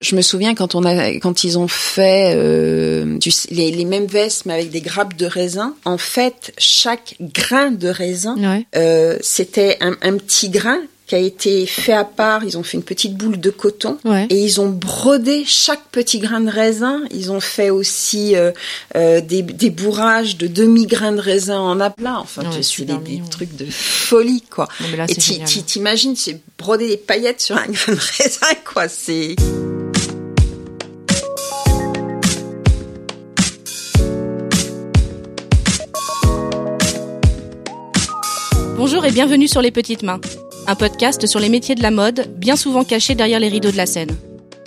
Je me souviens quand on a, quand ils ont fait euh, du, les, les, mêmes vestes mais avec des grappes de raisin. En fait, chaque grain de raisin, Ouais. euh, c'était un, un petit grain qui a été fait à part. Ils ont fait une petite boule de coton Ouais. et ils ont brodé chaque petit grain de raisin. Ils ont fait aussi euh, euh, des, des bourrages de demi grains de raisin en aplat. Enfin, Ouais, sais, super des, des trucs de folie quoi. Non, mais là, et t'imagines, c'est broder des paillettes sur un grain de raisin quoi. C'est Bonjour et bienvenue sur Les Petites Mains, un podcast sur les métiers de la mode, bien souvent cachés derrière les rideaux de la scène.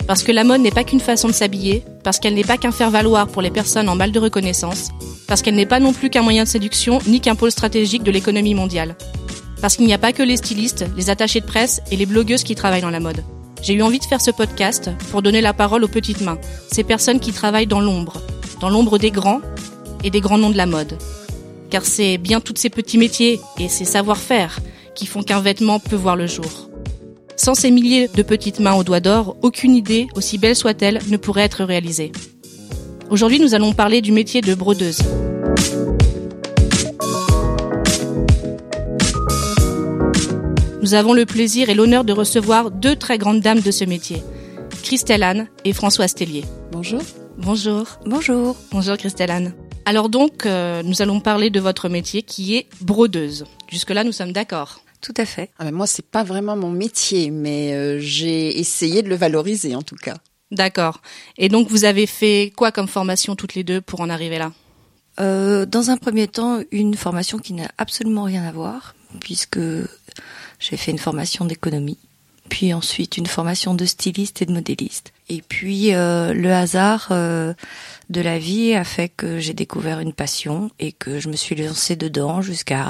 Parce que la mode n'est pas qu'une façon de s'habiller, parce qu'elle n'est pas qu'un faire-valoir pour les personnes en mal de reconnaissance, parce qu'elle n'est pas non plus qu'un moyen de séduction ni qu'un pôle stratégique de l'économie mondiale. Parce qu'il n'y a pas que les stylistes, les attachés de presse et les blogueuses qui travaillent dans la mode. J'ai eu envie de faire ce podcast pour donner la parole aux petites mains, ces personnes qui travaillent dans l'ombre, dans l'ombre des grands et des grands noms de la mode car c'est bien tous ces petits métiers et ces savoir-faire qui font qu'un vêtement peut voir le jour. Sans ces milliers de petites mains aux doigts d'or, aucune idée, aussi belle soit-elle, ne pourrait être réalisée. Aujourd'hui, nous allons parler du métier de brodeuse. Nous avons le plaisir et l'honneur de recevoir deux très grandes dames de ce métier, Christelle Anne et Françoise Tellier. bonjour. Bonjour. Bonjour. Bonjour Christelle Anne. Alors donc, euh, nous allons parler de votre métier qui est brodeuse. Jusque-là, nous sommes d'accord. Tout à fait. Ah ben moi, c'est pas vraiment mon métier, mais euh, j'ai essayé de le valoriser en tout cas. D'accord. Et donc, vous avez fait quoi comme formation toutes les deux pour en arriver là? Euh, dans un premier temps, une formation qui n'a absolument rien à voir, puisque j'ai fait une formation d'économie, puis ensuite une formation de styliste et de modéliste. Et puis euh, le hasard euh, de la vie a fait que j'ai découvert une passion et que je me suis lancée dedans jusqu'à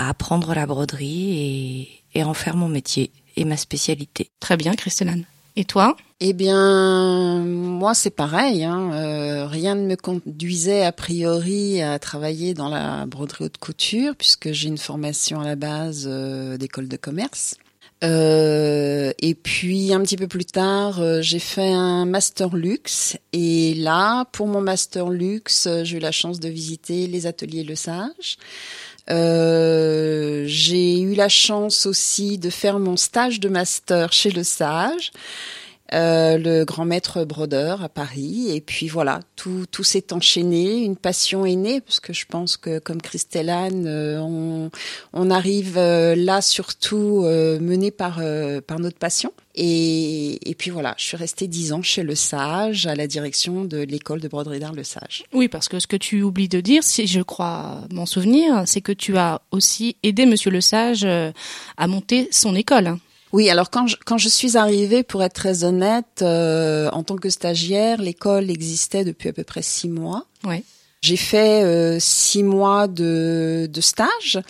à apprendre la broderie et, et en faire mon métier et ma spécialité. Très bien, Christelle Anne. Et toi? Eh bien, moi, c'est pareil. Hein. euh, rien ne me conduisait a priori à travailler dans la broderie haute couture, puisque j'ai une formation à la base euh, d'école de commerce. Euh, et puis un petit peu plus tard, euh, j'ai fait un master luxe. Et là, pour mon master luxe, euh, j'ai eu la chance de visiter les ateliers Le Sage. J'ai eu la chance aussi de faire mon stage de master chez Le Sage. Euh, le grand maître brodeur à Paris. Et puis voilà, tout, tout s'est enchaîné, une passion est née, parce que je pense que comme Christelle euh, on, on arrive euh, là surtout euh, mené par, euh, par notre passion. Et, et puis voilà, je suis restée dix ans chez Le Sage, à la direction de l'école de broderie d'art Le Sage. Oui, parce que ce que tu oublies de dire, si je crois m'en souvenir, c'est que tu as aussi aidé Monsieur Le Sage à monter son école. Oui, alors quand je, quand je suis arrivée, pour être très honnête, euh, en tant que stagiaire, l'école existait depuis à peu près six mois. Ouais. J'ai fait euh, six mois de, de stage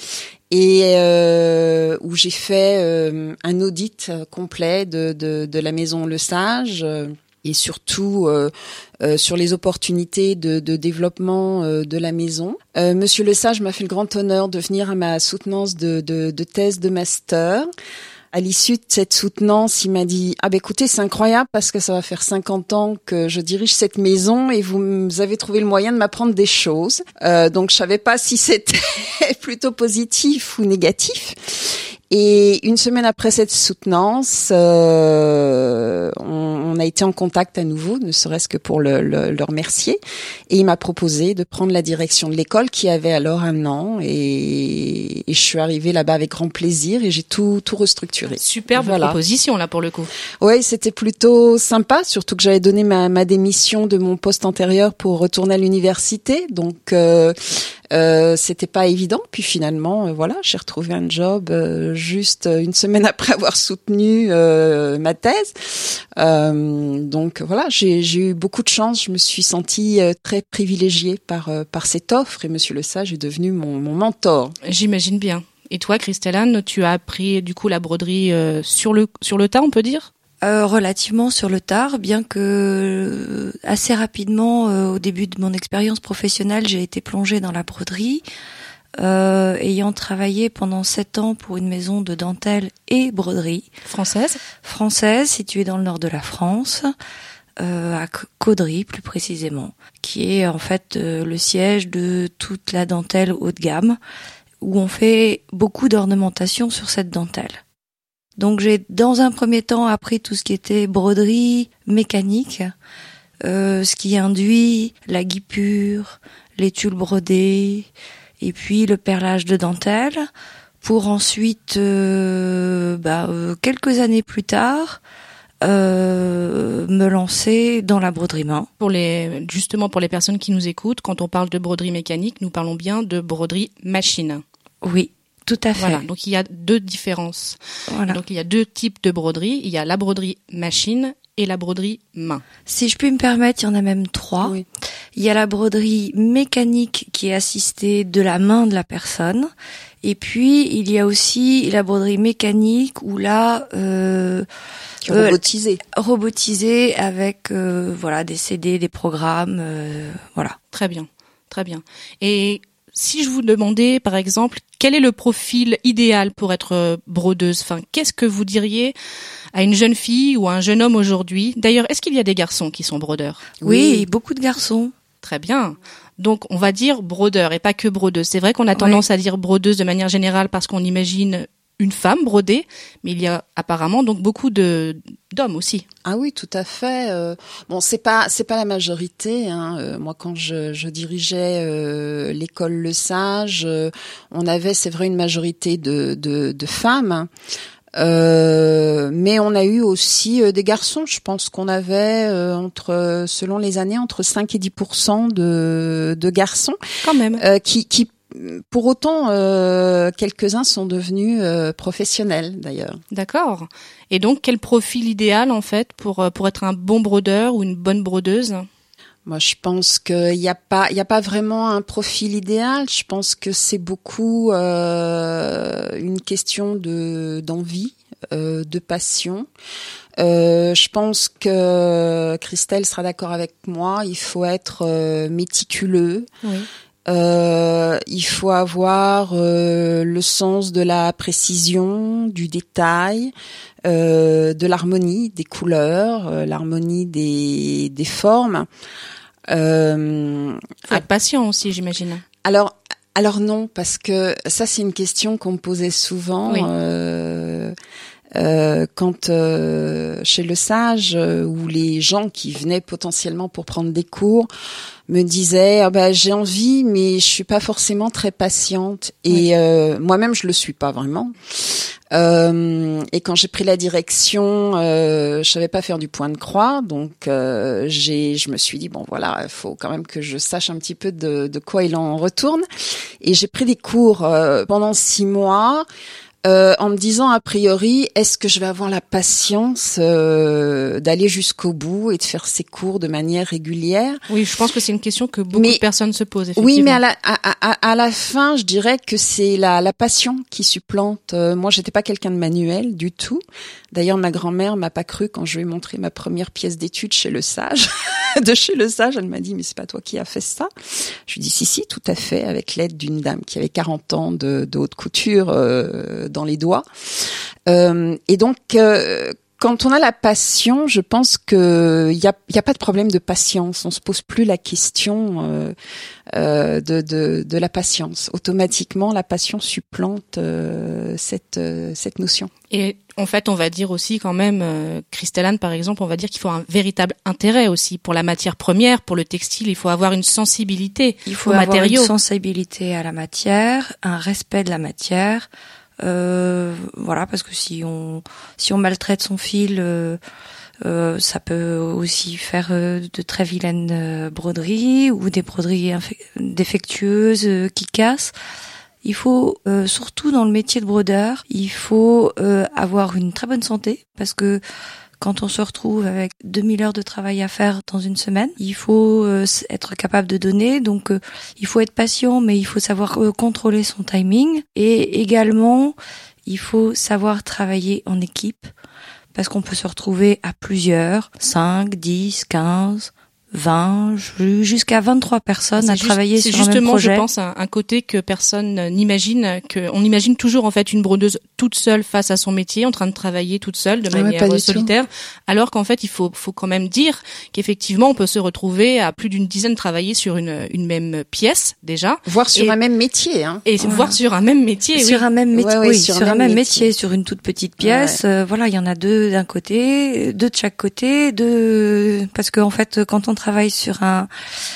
et euh, où j'ai fait euh, un audit euh, complet de, de, de la maison Le Sage euh, et surtout euh, euh, sur les opportunités de, de développement euh, de la maison. Euh, Monsieur Le Sage m'a fait le grand honneur de venir à ma soutenance de, de, de thèse de master. À l'issue de cette soutenance, il m'a dit ah ben écoutez c'est incroyable parce que ça va faire 50 ans que je dirige cette maison et vous avez trouvé le moyen de m'apprendre des choses. Euh, donc je savais pas si c'était plutôt positif ou négatif. Et une semaine après cette soutenance, euh, on, on a été en contact à nouveau, ne serait-ce que pour le, le, le remercier. Et il m'a proposé de prendre la direction de l'école qui avait alors un an. Et, et je suis arrivée là-bas avec grand plaisir et j'ai tout, tout restructuré. Superbe Voilà. proposition là pour le coup. Oui, c'était plutôt sympa, surtout que j'avais donné ma, ma démission de mon poste antérieur pour retourner à l'université. Donc, euh, euh, c'était pas évident. Puis finalement, euh, voilà, j'ai retrouvé un job euh, juste une semaine après avoir soutenu euh, ma thèse. Euh, donc voilà, j'ai eu beaucoup de chance. Je me suis sentie euh, très privilégiée par euh, par cette offre et Monsieur Le Sage est devenu mon, mon mentor. J'imagine bien. Et toi, Christelle tu as appris du coup la broderie sur le sur le tas, on peut dire? Euh, relativement sur le tard, bien que assez rapidement, au début de mon expérience professionnelle, j'ai été plongée dans la broderie. Euh, ayant travaillé pendant sept ans pour une maison de dentelle et broderie française, française située dans le nord de la France, euh, à Caudry plus précisément, qui est en fait euh, le siège de toute la dentelle haut de gamme, où on fait beaucoup d'ornementation sur cette dentelle. Donc j'ai dans un premier temps appris tout ce qui était broderie mécanique, euh, ce qui induit la guipure, les tulles brodées, et puis le perlage de dentelle, pour ensuite, euh, bah, euh, quelques années plus tard, euh, me lancer dans la broderie main. Pour les, justement pour les personnes qui nous écoutent, quand on parle de broderie mécanique, nous parlons bien de broderie machine. Oui, tout à fait. Voilà, donc il y a deux différences. Voilà. Donc il y a deux types de broderie. Il y a la broderie machine et la broderie main. Si je puis me permettre, il y en a même trois. Il y a la broderie mécanique qui est assistée de la main de la personne. Et puis il y a aussi la broderie mécanique où là euh, euh robotisée, robotisée avec euh, voilà des CD, des programmes, euh, voilà. Très bien, très bien. Et si je vous demandais, par exemple, quel est le profil idéal pour être euh, brodeuse Enfin, qu'est-ce que vous diriez à une jeune fille ou à un jeune homme aujourd'hui? D'ailleurs, est-ce qu'il y a des garçons qui sont brodeurs? Oui, beaucoup de garçons. Très bien. Donc, on va dire brodeur et pas que brodeuse. C'est vrai qu'on a tendance à dire brodeuse de manière générale parce qu'on imagine une femme brodée, mais il y a apparemment donc beaucoup de d'hommes aussi. Ah oui, tout à fait. Euh, bon, c'est pas c'est pas la majorité. Hein. Euh, moi, quand je, je dirigeais euh, l'école Le Sage, on avait, c'est vrai, une majorité de de, de femmes. mais on a eu aussi des garçons. Je pense qu'on avait entre, selon les années, entre 5 et 10 de, de garçons. Quand même. qui, qui pour autant, euh, quelques-uns sont devenus euh, professionnels d'ailleurs. D'accord. Et donc, quel profil idéal en fait pour euh, pour être un bon brodeur ou une bonne brodeuse? Moi, je pense qu'il n'y a pas il y a pas vraiment un profil idéal. Je pense que c'est beaucoup une question de d'envie, de passion. je pense que Christelle sera d'accord avec moi. Il faut être méticuleux. Oui. Euh, il faut avoir euh, le sens de la précision, du détail, euh, de l'harmonie des couleurs, euh, l'harmonie des, des formes. Euh, faut être patient aussi, j'imagine. Alors, alors non, parce que ça c'est une question qu'on me posait souvent. Euh, quand euh, chez le sage euh, où les gens qui venaient potentiellement pour prendre des cours me disaient ah bah, j'ai envie mais je suis pas forcément très patiente. Et moi-même je le suis pas vraiment. Et quand j'ai pris la direction je savais pas faire du point de croix. Donc j'ai je me suis dit bon voilà il faut quand même que je sache un petit peu de, de quoi il en retourne. Et j'ai pris des cours pendant six mois euh, en me disant a priori, est-ce que je vais avoir la patience euh, d'aller jusqu'au bout et de faire ces cours de manière régulière? Oui, je pense que c'est une question que beaucoup de personnes se posent. Effectivement. Oui, mais à la, à, à, la fin, je dirais que c'est la, la passion qui supplante. Euh, moi, j'étais pas quelqu'un de manuel du tout. D'ailleurs, ma grand-mère m'a pas cru quand je lui ai montré ma première pièce d'étude chez le sage. de chez le sage, elle m'a dit mais c'est pas toi qui as fait ça. Je lui dis si si, tout à fait, avec l'aide d'une dame qui avait 40 ans de, de haute couture. Euh, dans les doigts. Euh, et donc, euh, quand on a la passion, je pense que il y a, y a pas de problème de patience. On se pose plus la question euh, euh de, de, de, la patience. Automatiquement, la passion supplante euh, cette cette notion. Et en fait, on va dire aussi quand même, euh, Christelle par exemple, on va dire qu'il faut un véritable intérêt aussi pour la matière première, pour le textile. Il faut avoir une sensibilité il faut aux avoir matériaux. Une sensibilité à la matière, un respect de la matière voilà, parce que si on si on maltraite son fil, euh, euh, ça peut aussi faire de très vilaines broderies ou des broderies défectueuses qui cassent. Il faut, euh, surtout dans le métier de brodeur, il faut euh, avoir une très bonne santé parce que quand on se retrouve avec 2000 heures de travail à faire dans une semaine, il faut euh, être capable de donner. Donc, il faut être patient, mais il faut savoir contrôler son timing. Et également, il faut savoir travailler en équipe parce qu'on peut se retrouver à plusieurs, 5, 10, 15, 20 jusqu'à 23 personnes à travailler sur un même projet. C'est justement, je pense, un, un, côté que personne n'imagine. Que on imagine toujours en fait une brodeuse toute seule face à son métier, en train de travailler toute seule de ah manière solitaire, alors qu'en fait, il faut, faut quand même dire qu'effectivement, on peut se retrouver à plus d'une dizaine travailler sur une, une même pièce déjà, voire sur un même métier, hein. et voir sur un même métier, sur un même métier, oui, sur, un même métier. sur une toute petite pièce. Euh, voilà, il y en a deux d'un côté, deux de chaque côté, deux parce qu'en en fait, quand on travaille sur un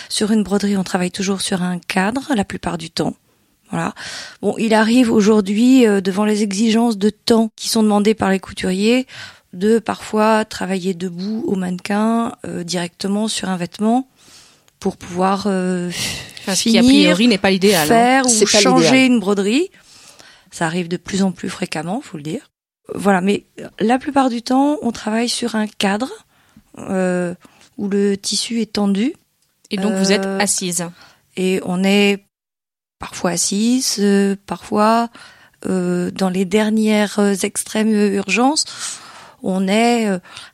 sur une broderie, on travaille toujours sur un cadre la plupart du temps. Voilà. Bon, il arrive aujourd'hui euh, devant les exigences de temps qui sont demandées par les couturiers de parfois travailler debout au mannequin euh, directement sur un vêtement pour pouvoir euh, enfin, finir, qui a priori n'est pas l'idéal. Hein. Faire ou changer une broderie. Ça arrive de plus en plus fréquemment, faut le dire. Voilà, mais la plupart du temps, on travaille sur un cadre euh, où le tissu est tendu. Et donc vous êtes euh, assise. Et on est parfois assise, euh, parfois euh, dans les dernières extrêmes urgences, on est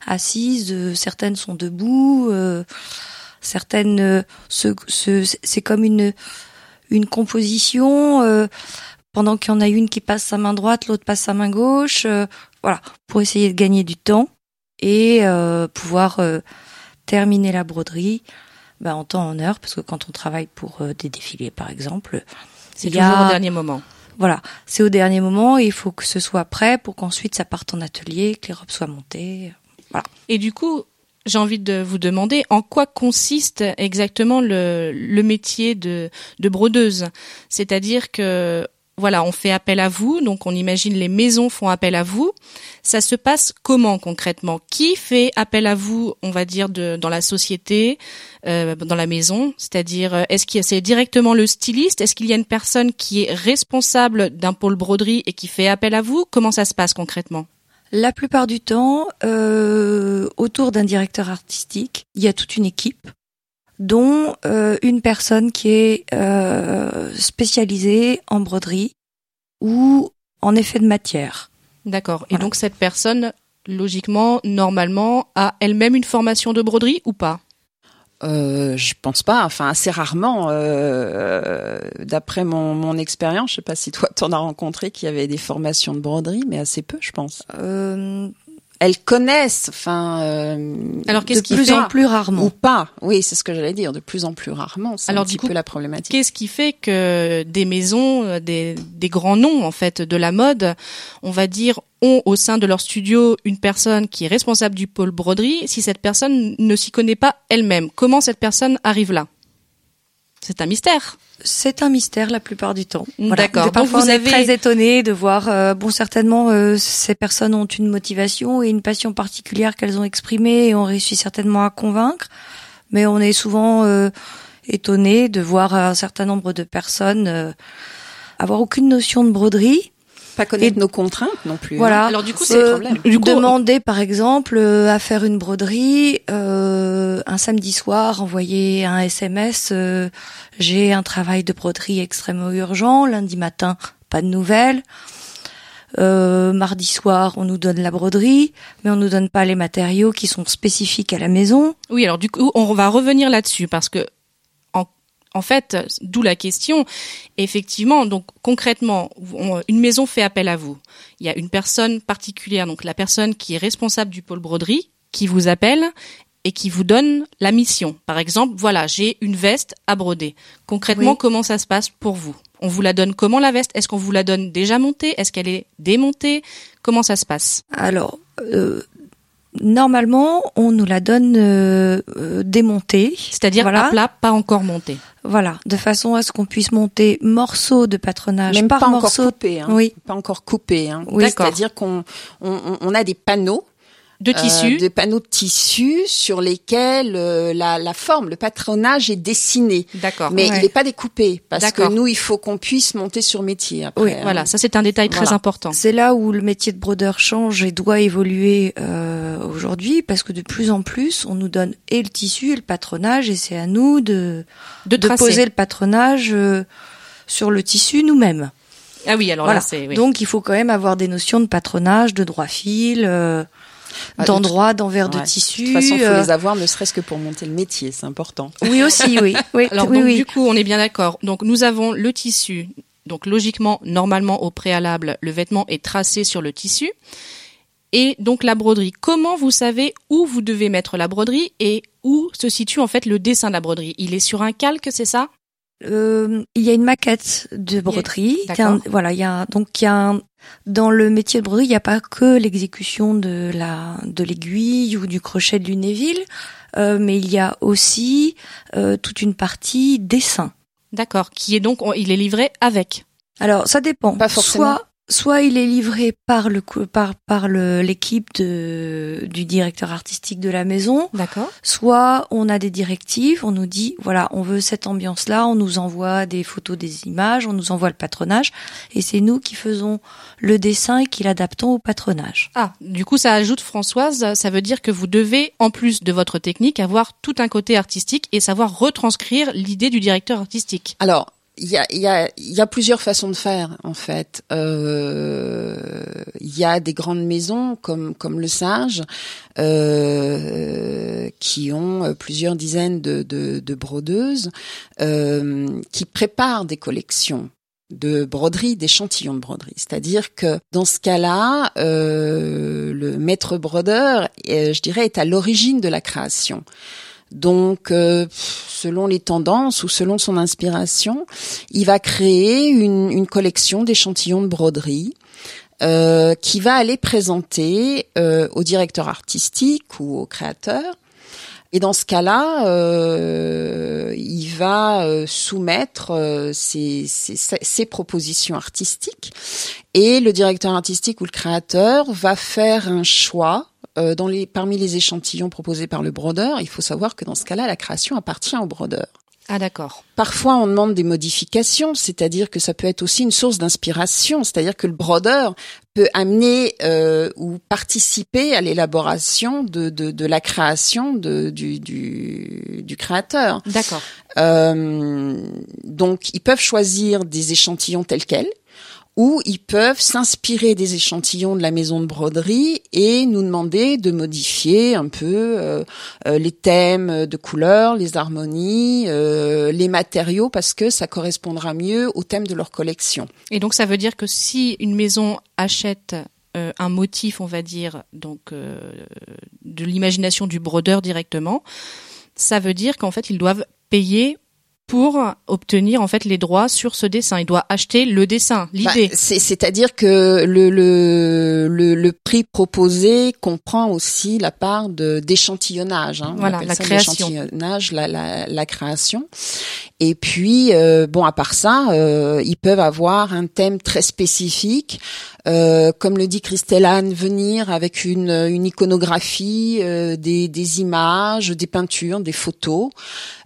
assise, certaines sont debout, certaines c'est comme une une composition pendant qu'il y en a une qui passe sa main droite, l'autre passe sa main gauche, voilà, pour essayer de gagner du temps et pouvoir terminer la broderie bah, en temps en heure, parce que quand on travaille pour euh, des défilés, par exemple, c'est toujours au dernier moment. Voilà, c'est au dernier moment et il faut que ce soit prêt pour qu'ensuite ça parte en atelier, que les robes soient montées. Voilà. Et du coup, j'ai envie de vous demander en quoi consiste exactement le, le métier de, de brodeuse? C'est-à-dire que voilà, on fait appel à vous, donc on imagine les maisons font appel à vous. Ça se passe comment concrètement? Qui fait appel à vous, on va dire, dans la société, euh, dans la maison? C'est-à-dire, euh, est-ce que c'est directement le styliste? Est-ce qu'il y a une personne qui est responsable d'un pôle broderie et qui fait appel à vous? Comment ça se passe concrètement? La plupart du temps, euh, autour d'un directeur artistique, il y a toute une équipe dont euh, une personne qui est euh, spécialisée en broderie ou en effet de matière. D'accord. Et donc cette personne, logiquement, normalement, a elle-même une formation de broderie ou pas? Euh, je pense pas, enfin assez rarement. Euh, D'après mon, mon expérience, je sais pas si toi t'en as rencontré qui avait des formations de broderie, mais assez peu, je pense. Euh, elles connaissent, enfin, euh, alors de plus en plus rarement ou pas Oui, c'est ce que j'allais dire, de plus en plus rarement. C'est un petit peu la problématique. Qu'est-ce qui fait que des maisons, euh, des, des grands noms en fait de la mode, on va dire, ont au sein de leur studio une personne qui est responsable du pôle broderie, si cette personne ne s'y connaît pas elle-même? Comment cette personne arrive là? C'est un mystère. C'est un mystère la plupart du temps. D'accord. Parfois, vous on est très étonné de voir. Euh, bon, certainement, euh, ces personnes ont une motivation et une passion particulière qu'elles ont exprimée et ont réussi certainement à convaincre. Mais on est souvent euh, étonné de voir un certain nombre de personnes euh, avoir aucune notion de broderie pas connaître et, nos contraintes non plus. Hein. Voilà. Alors du coup, c'est le problème. Du coup, demander par exemple euh, à faire une broderie euh, un samedi soir, envoyer un SMS. Euh, J'ai un travail de broderie extrêmement urgent. Lundi matin, pas de nouvelles. Euh, mardi soir, on nous donne la broderie, mais on nous donne pas les matériaux qui sont spécifiques à la maison. Oui, alors du coup, on va revenir là-dessus parce que en fait, d'où la question. Effectivement, donc concrètement, une maison fait appel à vous. Il y a une personne particulière, donc la personne qui est responsable du pôle broderie, qui vous appelle et qui vous donne la mission. Par exemple, voilà, j'ai une veste à broder. Concrètement, comment ça se passe pour vous? On vous la donne comment la veste? Est-ce qu'on vous la donne déjà montée? Est-ce qu'elle est démontée? Comment ça se passe? Alors, euh, Normalement, on nous la donne euh, euh démontée, c'est-à-dire à plat, pas encore montée. Voilà, de façon à ce qu'on puisse monter morceau de patronage Même par pas morceau. Encore coupé, hein. Oui, pas encore coupé. Hein. Oui, c'est-à-dire qu'on on, on, a des panneaux de tissu, euh, de panneaux de tissu sur lesquels euh, la, la, forme, le patronage est dessiné. D'accord. Mais il n'est pas découpé parce que nous, il faut qu'on puisse monter sur métier. Après, oui, voilà, ça c'est un détail très important. C'est là où le métier de brodeur change et doit évoluer euh, aujourd'hui parce que de plus en plus, on nous donne et le tissu et le patronage et c'est à nous de de, de poser le patronage euh, sur le tissu nous-mêmes. Ah oui, alors voilà. là, c'est. Oui. Donc il faut quand même avoir des notions de patronage, de droit fil, euh, ah, d'endroit, d'envers ouais. de tissu. De toute façon, il faut euh... les avoir, ne serait-ce que pour monter le métier, c'est important. Oui aussi, oui. oui. Alors oui, donc, oui. du coup, on est bien d'accord. Donc nous avons le tissu. Donc logiquement, normalement, au préalable, le vêtement est tracé sur le tissu. Et donc la broderie. Comment vous savez où vous devez mettre la broderie et où se situe en fait le dessin de la broderie? Il est sur un calque, c'est ça? Euh, il y a une maquette de broderie. Voilà, il y a donc il y a un, dans le métier de broderie, il n'y a pas que l'exécution de la de l'aiguille ou du crochet de Lunéville, euh, mais il y a aussi euh, toute une partie dessin. D'accord, qui est donc il est livré avec. Alors ça dépend. Pas forcément. Soit soit il est livré par le par par le l'équipe de du directeur artistique de la maison. D'accord. Soit on a des directives, on nous dit voilà, on veut cette ambiance là, on nous envoie des photos des images, on nous envoie le patronage et c'est nous qui faisons le dessin et qui l'adaptons au patronage. Ah, du coup ça ajoute Françoise, ça veut dire que vous devez en plus de votre technique avoir tout un côté artistique et savoir retranscrire l'idée du directeur artistique. Alors, il y a, y, a, y a plusieurs façons de faire en fait. Il euh, y a des grandes maisons comme comme le Sage euh, qui ont plusieurs dizaines de, de, de brodeuses euh, qui préparent des collections de broderie, d'échantillons de broderie. C'est-à-dire que dans ce cas-là, euh, le maître brodeur, je dirais, est à l'origine de la création. Donc, euh, selon les tendances ou selon son inspiration, il va créer une, une collection d'échantillons de broderie euh, qui va aller présenter euh, au directeur artistique ou au créateur. Et dans ce cas-là, euh, il va soumettre ses, ses, ses, propositions artistiques et le directeur artistique ou le créateur va faire un choix dans les, parmi les échantillons proposés par le brodeur, il faut savoir que dans ce cas-là, la création appartient au brodeur. Ah d'accord. Parfois, on demande des modifications, c'est-à-dire que ça peut être aussi une source d'inspiration, c'est-à-dire que le brodeur peut amener euh, ou participer à l'élaboration de, de, de, la création de, du, du, du créateur. D'accord. Euh, donc, ils peuvent choisir des échantillons tels quels où ils peuvent s'inspirer des échantillons de la maison de broderie et nous demander de modifier un peu euh, euh, les thèmes de couleurs, les harmonies, euh, les matériaux parce que ça correspondra mieux au thème de leur collection. Et donc ça veut dire que si une maison achète un motif, on va dire, donc de l'imagination du brodeur directement, ça veut dire qu'en fait ils doivent payer pour obtenir en fait les droits sur ce dessin. Il doit acheter le dessin, l'idée. Bah, C'est-à-dire que le, le, le, le, prix proposé comprend aussi la part de d'échantillonnage. Hein, voilà, la création. La, la, la, création. Et puis, euh, bon, à part ça, euh, ils peuvent avoir un thème très spécifique. Euh, comme le dit Christelle venir avec une, une iconographie, euh, des, des, images, des peintures, des photos,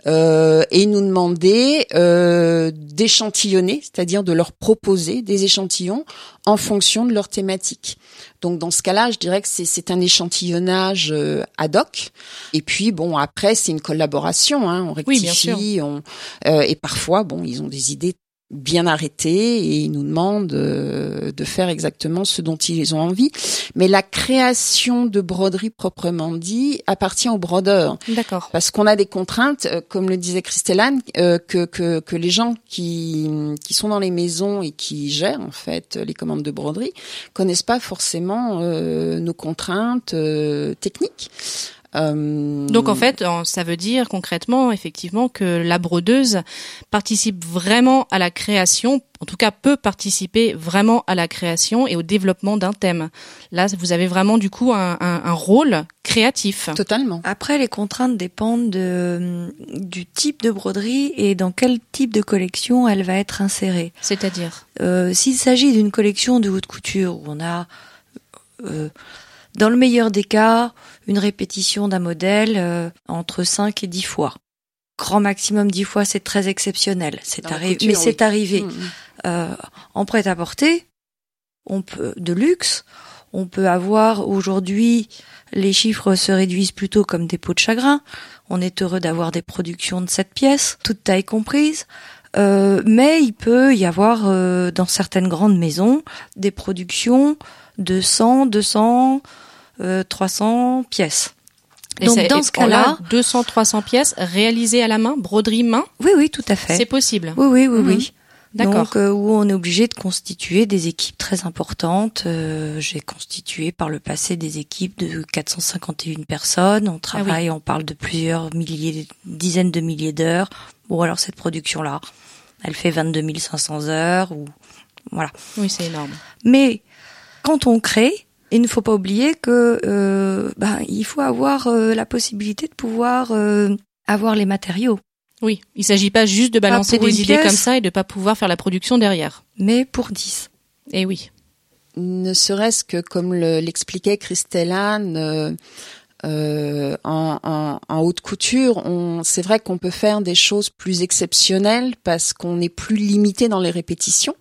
euh, et nous demander euh, d'échantillonner, c'est-à-dire de leur proposer des échantillons en fonction de leur thématique. Donc dans ce cas-là, je dirais que c'est un échantillonnage euh, ad hoc. Et puis bon, après c'est une collaboration, hein, on rectifie, oui, on euh, et parfois bon, ils ont des idées bien arrêtés et ils nous demandent euh, de faire exactement ce dont ils ont envie. Mais la création de broderie proprement dit appartient au brodeur. D'accord. Parce qu'on a des contraintes, euh, comme le disait Christelle euh, que, que, que les gens qui, qui sont dans les maisons et qui gèrent en fait les commandes de broderie connaissent pas forcément euh, nos contraintes euh, techniques. Euh... Donc en fait, ça veut dire concrètement, effectivement, que la brodeuse participe vraiment à la création, en tout cas peut participer vraiment à la création et au développement d'un thème. Là, vous avez vraiment du coup un, un, un rôle créatif. Totalement. Après, les contraintes dépendent de, du type de broderie et dans quel type de collection elle va être insérée. C'est-à-dire? Euh, S'il s'agit d'une collection de haute couture où on a euh, Dans le meilleur des cas, une répétition d'un modèle euh, entre 5 et 10 fois. Grand maximum 10 fois, c'est très exceptionnel. C'est couture, mais c'est oui. arrivé. Mm, mm. Euh, en prêt-à-porter, on peut de luxe, on peut avoir aujourd'hui les chiffres se réduisent plutôt comme des pots de chagrin. On est heureux d'avoir des productions de 7 pièces, toutes tailles comprises. Euh, mais il peut y avoir euh, dans certaines grandes maisons des productions de 100, 200, euh, 300 pièces. Et Donc dans ce cas-là, 200, 300 pièces réalisées à la main, broderie main, oui, oui, tout à fait. c'est possible. Oui, oui, oui, Mhm. oui. D'accord. Donc euh, où on est obligé de constituer des équipes très importantes. Euh, J'ai constitué par le passé des équipes de 451 personnes. On travaille, on parle de plusieurs milliers, dizaines de milliers d'heures. Bon alors cette production-là, elle fait 22 500 heures ou voilà. Oui, c'est énorme. Mais quand on crée, il ne faut pas oublier que euh, ben, il faut avoir euh, la possibilité de pouvoir euh, avoir les matériaux. Oui, il s'agit pas juste de balancer des idées pièce. comme ça et de pas pouvoir faire la production derrière. Mais pour 10. Et oui. ne serait-ce que comme le- l'expliquait Christelle Anne, euh, euh, en, en- en haute couture, on, c'est vrai qu'on peut faire des choses plus exceptionnelles parce qu'on est plus limité dans les répétitions.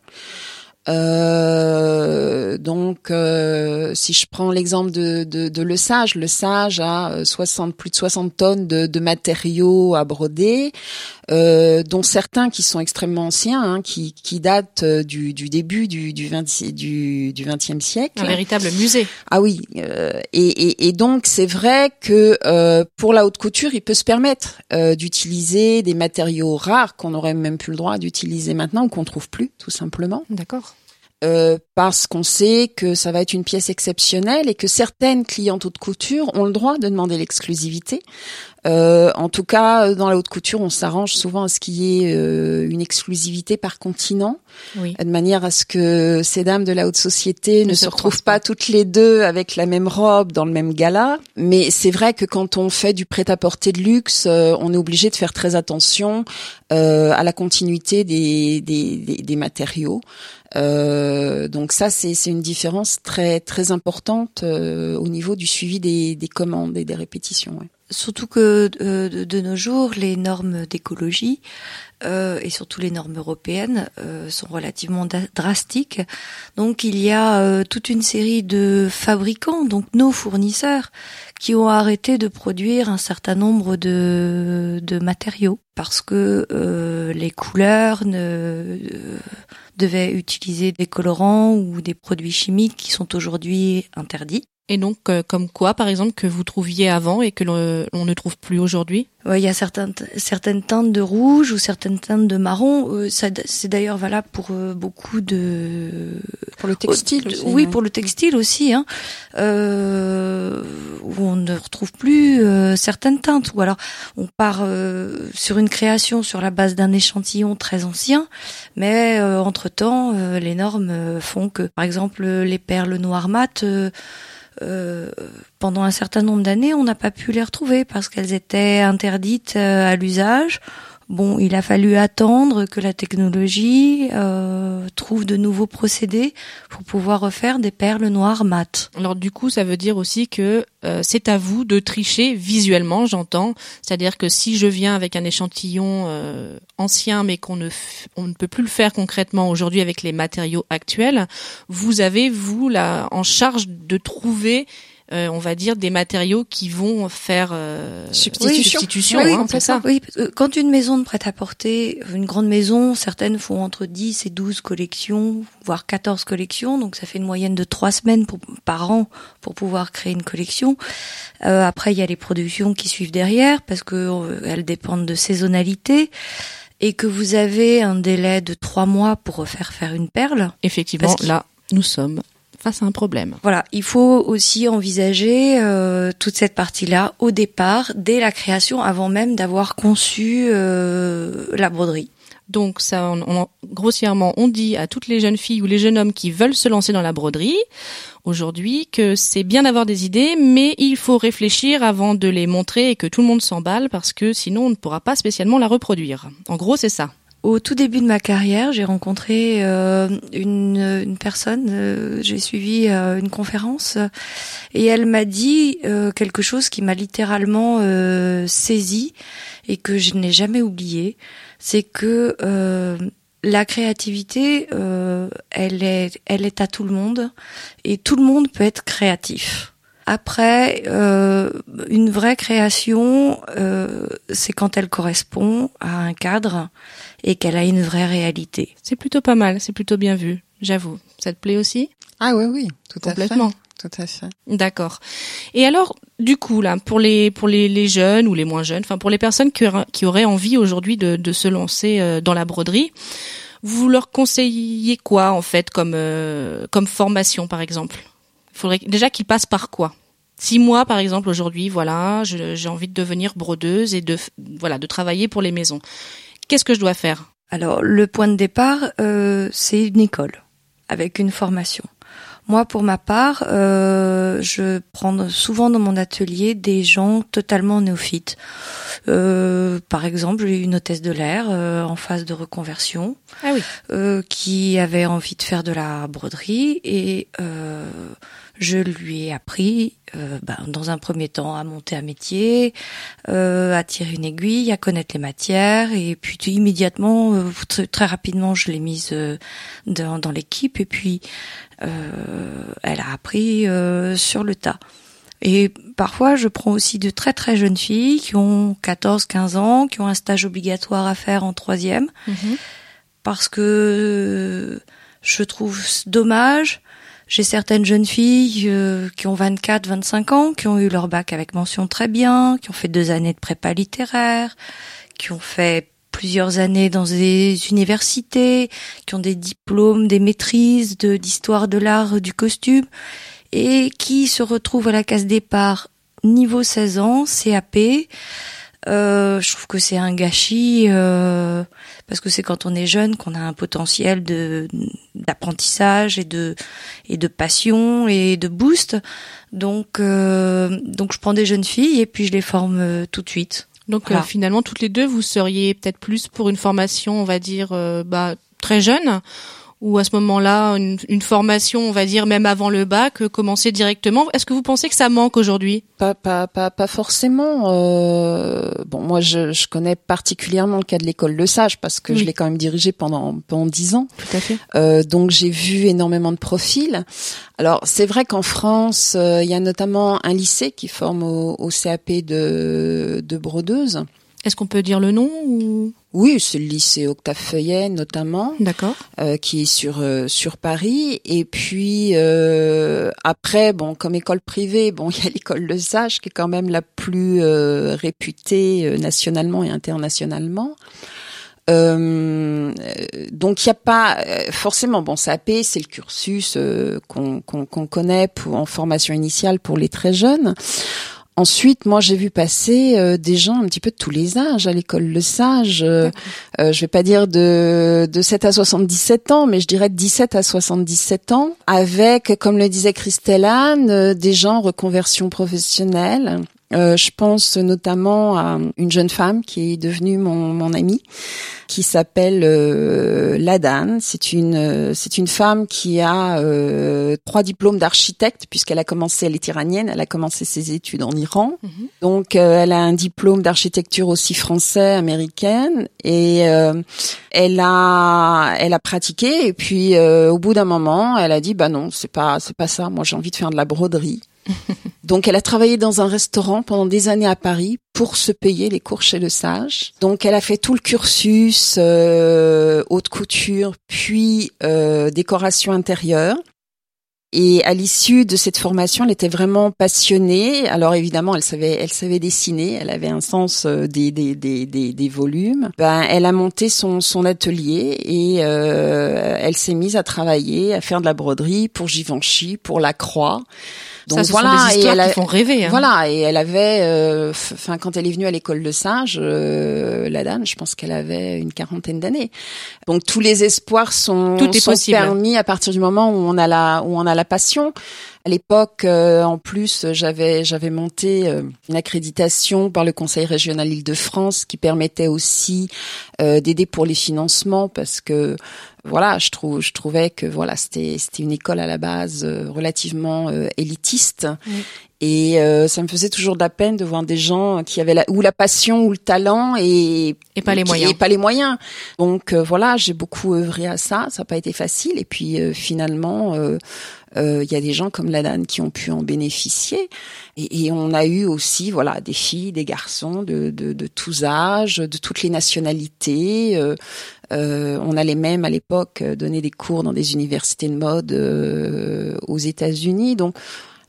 Euh, donc, euh, si je prends l'exemple de, de, de Le Sage, Le Sage a euh, 60, plus de 60 tonnes de, de matériaux à broder, euh, dont certains qui sont extrêmement anciens, hein, qui, qui datent euh, du, du début du, du, 20, du, du 20e siècle. Un véritable musée. Ah oui, euh, et, et, et donc c'est vrai que euh, pour la haute couture, il peut se permettre euh, d'utiliser des matériaux rares qu'on n'aurait même plus le droit d'utiliser maintenant ou qu'on trouve plus, tout simplement, D'accord. Euh, parce qu'on sait que ça va être une pièce exceptionnelle et que certaines clientes haute couture ont le droit de demander l'exclusivité. Euh, en tout cas, dans la haute couture, on s'arrange souvent à ce qu'il y ait euh, une exclusivité par continent Oui. de manière à ce que ces dames de la haute société Ne ne, se se retrouvent pas toutes les deux avec la même robe dans le même gala. Mais c'est vrai que quand on fait du prêt-à-porter de luxe, euh, on est obligé de faire très attention euh, à la continuité des, des, des, des matériaux. Euh, donc ça, c'est c'est une différence très très importante euh, au niveau du suivi des, des commandes et des répétitions. ouais. Surtout que euh, de, nos jours, les normes d'écologie euh, et surtout les normes européennes euh, sont relativement drastiques. Donc il y a toute une série de fabricants, donc nos fournisseurs, qui ont arrêté de produire un certain nombre de, de matériaux parce que les couleurs ne devaient utiliser des colorants ou des produits chimiques qui sont aujourd'hui interdits. Et donc, euh, comme quoi, par exemple, que vous trouviez avant et que l'on on ne trouve plus aujourd'hui? Ouais, il y a certaines, certaines teintes de rouge ou certaines teintes de marron. Euh, ça, c'est d'ailleurs valable pour euh, beaucoup de. Pour le textile aussi, oui, ouais. pour le textile aussi. Hein, euh, où on ne retrouve plus euh, certaines teintes. Ou alors on part euh, sur une création sur la base d'un échantillon très ancien, mais entre temps, les normes font que, par exemple, les perles noires mat. Euh, pendant un certain nombre d'années, on n'a pas pu les retrouver parce qu'elles étaient interdites euh, à l'usage. Bon, il a fallu attendre que la technologie euh, trouve de nouveaux procédés pour pouvoir refaire des perles noires mat. Alors du coup, ça veut dire aussi que euh, c'est à vous de tricher visuellement, j'entends. C'est-à-dire que si je viens avec un échantillon euh, ancien, mais qu'on ne on ne peut plus le faire concrètement aujourd'hui avec les matériaux actuels, vous avez vous là en charge de trouver, euh, on va dire, des matériaux qui vont faire euh, Substitution. substitution, Oui, hein, ça. Oui, quand une maison de prêt-à-porter, une grande maison, certaines font entre 10 et 12 collections, voire 14 collections, donc ça fait une moyenne de 3 semaines pour- par an pour pouvoir créer une collection. Euh, après, il y a les productions qui suivent derrière, parce que euh, elles dépendent de saisonnalité, et que vous avez un délai de 3 mois pour refaire faire une perle. Effectivement, là, nous sommes face à un problème. Voilà, il faut aussi envisager euh, toute cette partie-là au départ, dès la création, avant même d'avoir conçu euh, la broderie. Donc ça, on, on- grossièrement, on dit à toutes les jeunes filles ou les jeunes hommes qui veulent se lancer dans la broderie aujourd'hui que c'est bien d'avoir des idées, mais il faut réfléchir avant de les montrer et que tout le monde s'emballe parce que sinon on ne pourra pas spécialement la reproduire. En gros, c'est ça. Au tout début de ma carrière, j'ai rencontré euh, une, personne, euh, j'ai suivi euh, une conférence et elle m'a dit quelque chose qui m'a littéralement saisi et que je n'ai jamais oublié, c'est que la créativité, elle est, elle est à tout le monde et tout le monde peut être créatif. Après, une vraie création, c'est quand elle correspond à un cadre et qu'elle a une vraie réalité. C'est plutôt pas mal, c'est plutôt bien vu, j'avoue. Ça te plaît aussi? Ah oui, oui, tout Complètement. à fait. Tout à fait. D'accord. Et alors, du coup, là, pour les pour les, les jeunes ou les moins jeunes, enfin pour les personnes qui, qui auraient envie aujourd'hui de, de se lancer euh, dans la broderie, vous leur conseillez quoi en fait comme euh, comme formation par exemple? Faudrait déjà qu'ils passent par quoi? Si moi, par exemple, aujourd'hui, voilà, j'ai envie de devenir brodeuse et de voilà de travailler pour les maisons. Qu'est-ce que je dois faire? Alors, le point de départ, euh, c'est une école avec une formation. Moi, pour ma part, euh, je prends souvent dans mon atelier des gens totalement néophytes. Euh, par exemple, j'ai une hôtesse de l'air euh, en phase de reconversion, ah oui. euh, qui avait envie de faire de la broderie et euh, je lui ai appris, euh, ben, dans un premier temps, à monter un métier, euh, à tirer une aiguille, à connaître les matières, et puis immédiatement, euh, très rapidement, je l'ai mise euh, dans, dans l'équipe, et puis elle a appris sur le tas. Et parfois, je prends aussi de très très jeunes filles qui ont 14, 15 ans, qui ont un stage obligatoire à faire en troisième, Mhm. parce que je trouve dommage j'ai certaines jeunes filles euh, qui ont 24, 25 ans, qui ont eu leur bac avec mention très bien, qui ont fait deux années de prépa littéraire, qui ont fait plusieurs années dans des universités, qui ont des diplômes, des maîtrises de d'histoire de l'art du costume, et qui se retrouvent à la case départ niveau 16 ans, CAP. Euh, je trouve que c'est un gâchis euh, parce que c'est quand on est jeune qu'on a un potentiel de d'apprentissage et de et de passion et de boost. Donc euh, donc je prends des jeunes filles et puis je les forme euh, tout de suite. Donc Voilà. euh, finalement, toutes les deux, vous seriez peut-être plus pour une formation, on va dire, euh, bah, très jeune, ou à ce moment-là, une, une formation, on va dire, même avant le bac, euh, commencer directement. Est-ce que vous pensez que ça manque aujourd'hui? Pas, pas, pas, pas forcément. euh, bon, moi, je, je connais particulièrement le cas de l'école Le Sage parce que je l'ai quand même dirigé pendant pendant dix ans. Tout à fait. Euh, donc j'ai vu énormément de profils. Alors c'est vrai qu'en France, euh, il y a notamment un lycée qui forme au, au CAP de, de brodeuse. Est-ce qu'on peut dire le nom ou? Oui, c'est le lycée Octave Feuillet notamment, D'accord. euh, qui est sur euh, sur Paris. Et puis euh, après, bon, comme école privée, bon, il y a l'école Le Sage qui est quand même la plus euh, réputée euh, nationalement et internationalement. Euh, donc il n'y a pas euh, forcément bon CAP c'est le cursus euh, qu'on connaît pour, en formation initiale pour les très jeunes. Ensuite, moi, j'ai vu passer euh, des gens un petit peu de tous les âges à l'école Le Sage. Euh, euh, je vais pas dire de, de 7 à 77 ans, mais je dirais de 17 à 77 ans, avec, comme le disait Christelle Anne, euh, des gens en reconversion professionnelle. Euh, je pense notamment à une jeune femme qui est devenue mon, mon amie, qui s'appelle euh, Ladane. C'est une euh, c'est une femme qui a euh, trois diplômes d'architecte puisqu'elle a commencé, elle est iranienne, elle a commencé ses études en Iran. Mhm. Donc euh, elle a un diplôme d'architecture aussi français, américaine, et euh, elle a elle a pratiqué. Et puis euh, au bout d'un moment, elle a dit bah non, c'est pas c'est pas ça. Moi j'ai envie de faire de la broderie. Donc elle a travaillé dans un restaurant pendant des années à Paris pour se payer les cours chez le sage. Donc elle a fait tout le cursus euh, haute couture, puis euh, décoration intérieure. Et à l'issue de cette formation, elle était vraiment passionnée. Alors évidemment, elle savait, elle savait dessiner. Elle avait un sens euh, des des des des, volumes. Ben, elle a monté son son atelier et euh, elle s'est mise à travailler, à faire de la broderie pour Givenchy, pour la Croix. Donc Ça, ce voilà, sont des et elle a- qui font rêver. Hein. voilà, et elle avait, euh, enfin, quand elle est venue à l'école de Sage, euh, la dame, je pense qu'elle avait une quarantaine d'années. Donc tous les espoirs sont, Tout est sont possible. permis à partir du moment où on a la, où on a la passion. À l'époque, euh, en plus, j'avais j'avais monté euh, une accréditation par le Conseil régional Île-de-France qui permettait aussi euh, d'aider pour les financements parce que voilà, je trouve je trouvais que voilà c'était c'était une école à la base relativement élitiste et ça me faisait toujours de la peine de voir des gens qui avaient la, ou la passion ou le talent et et pas les moyens et pas les moyens. Donc voilà, j'ai beaucoup œuvré à ça, ça n'a pas été facile et puis finalement il euh, y a des gens comme la Dan qui ont pu en bénéficier. Et, et, on a eu aussi, voilà, des filles, des garçons de, de, de tous âges, de toutes les nationalités. Euh, euh, on allait même à l'époque donner des cours dans des universités de mode euh, aux États-Unis. Donc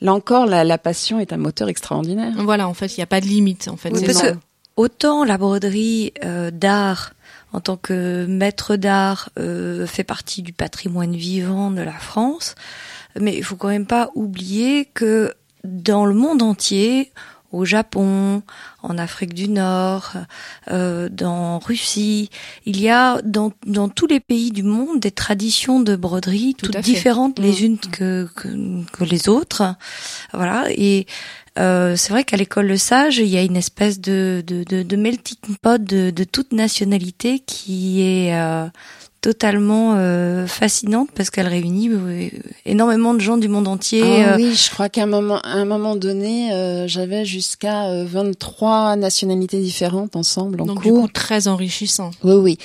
là encore, la, la, passion est un moteur extraordinaire. Voilà, en fait, il n'y a pas de limite. En fait, parce que autant la broderie d'art en tant que maître d'art fait partie du patrimoine vivant de la France mais il faut quand même pas oublier que dans le monde entier, au Japon, en Afrique du Nord, euh, dans Russie. Il y a dans, dans tous les pays du monde des traditions de broderie toutes différentes les mmh. unes que, que, que, les autres. Voilà. Et euh, c'est vrai qu'à l'école Le Sage, il y a une espèce de, de, de, de melting pot de, de toute nationalité qui est euh, totalement euh, fascinante parce qu'elle réunit euh, énormément de gens du monde entier. Ah, euh. Oui, je crois qu'à un moment, à un moment donné, j'avais jusqu'à 23 nationalités différentes ensemble en Donc, cours. Du coup, très enrichissant. Oui, oui.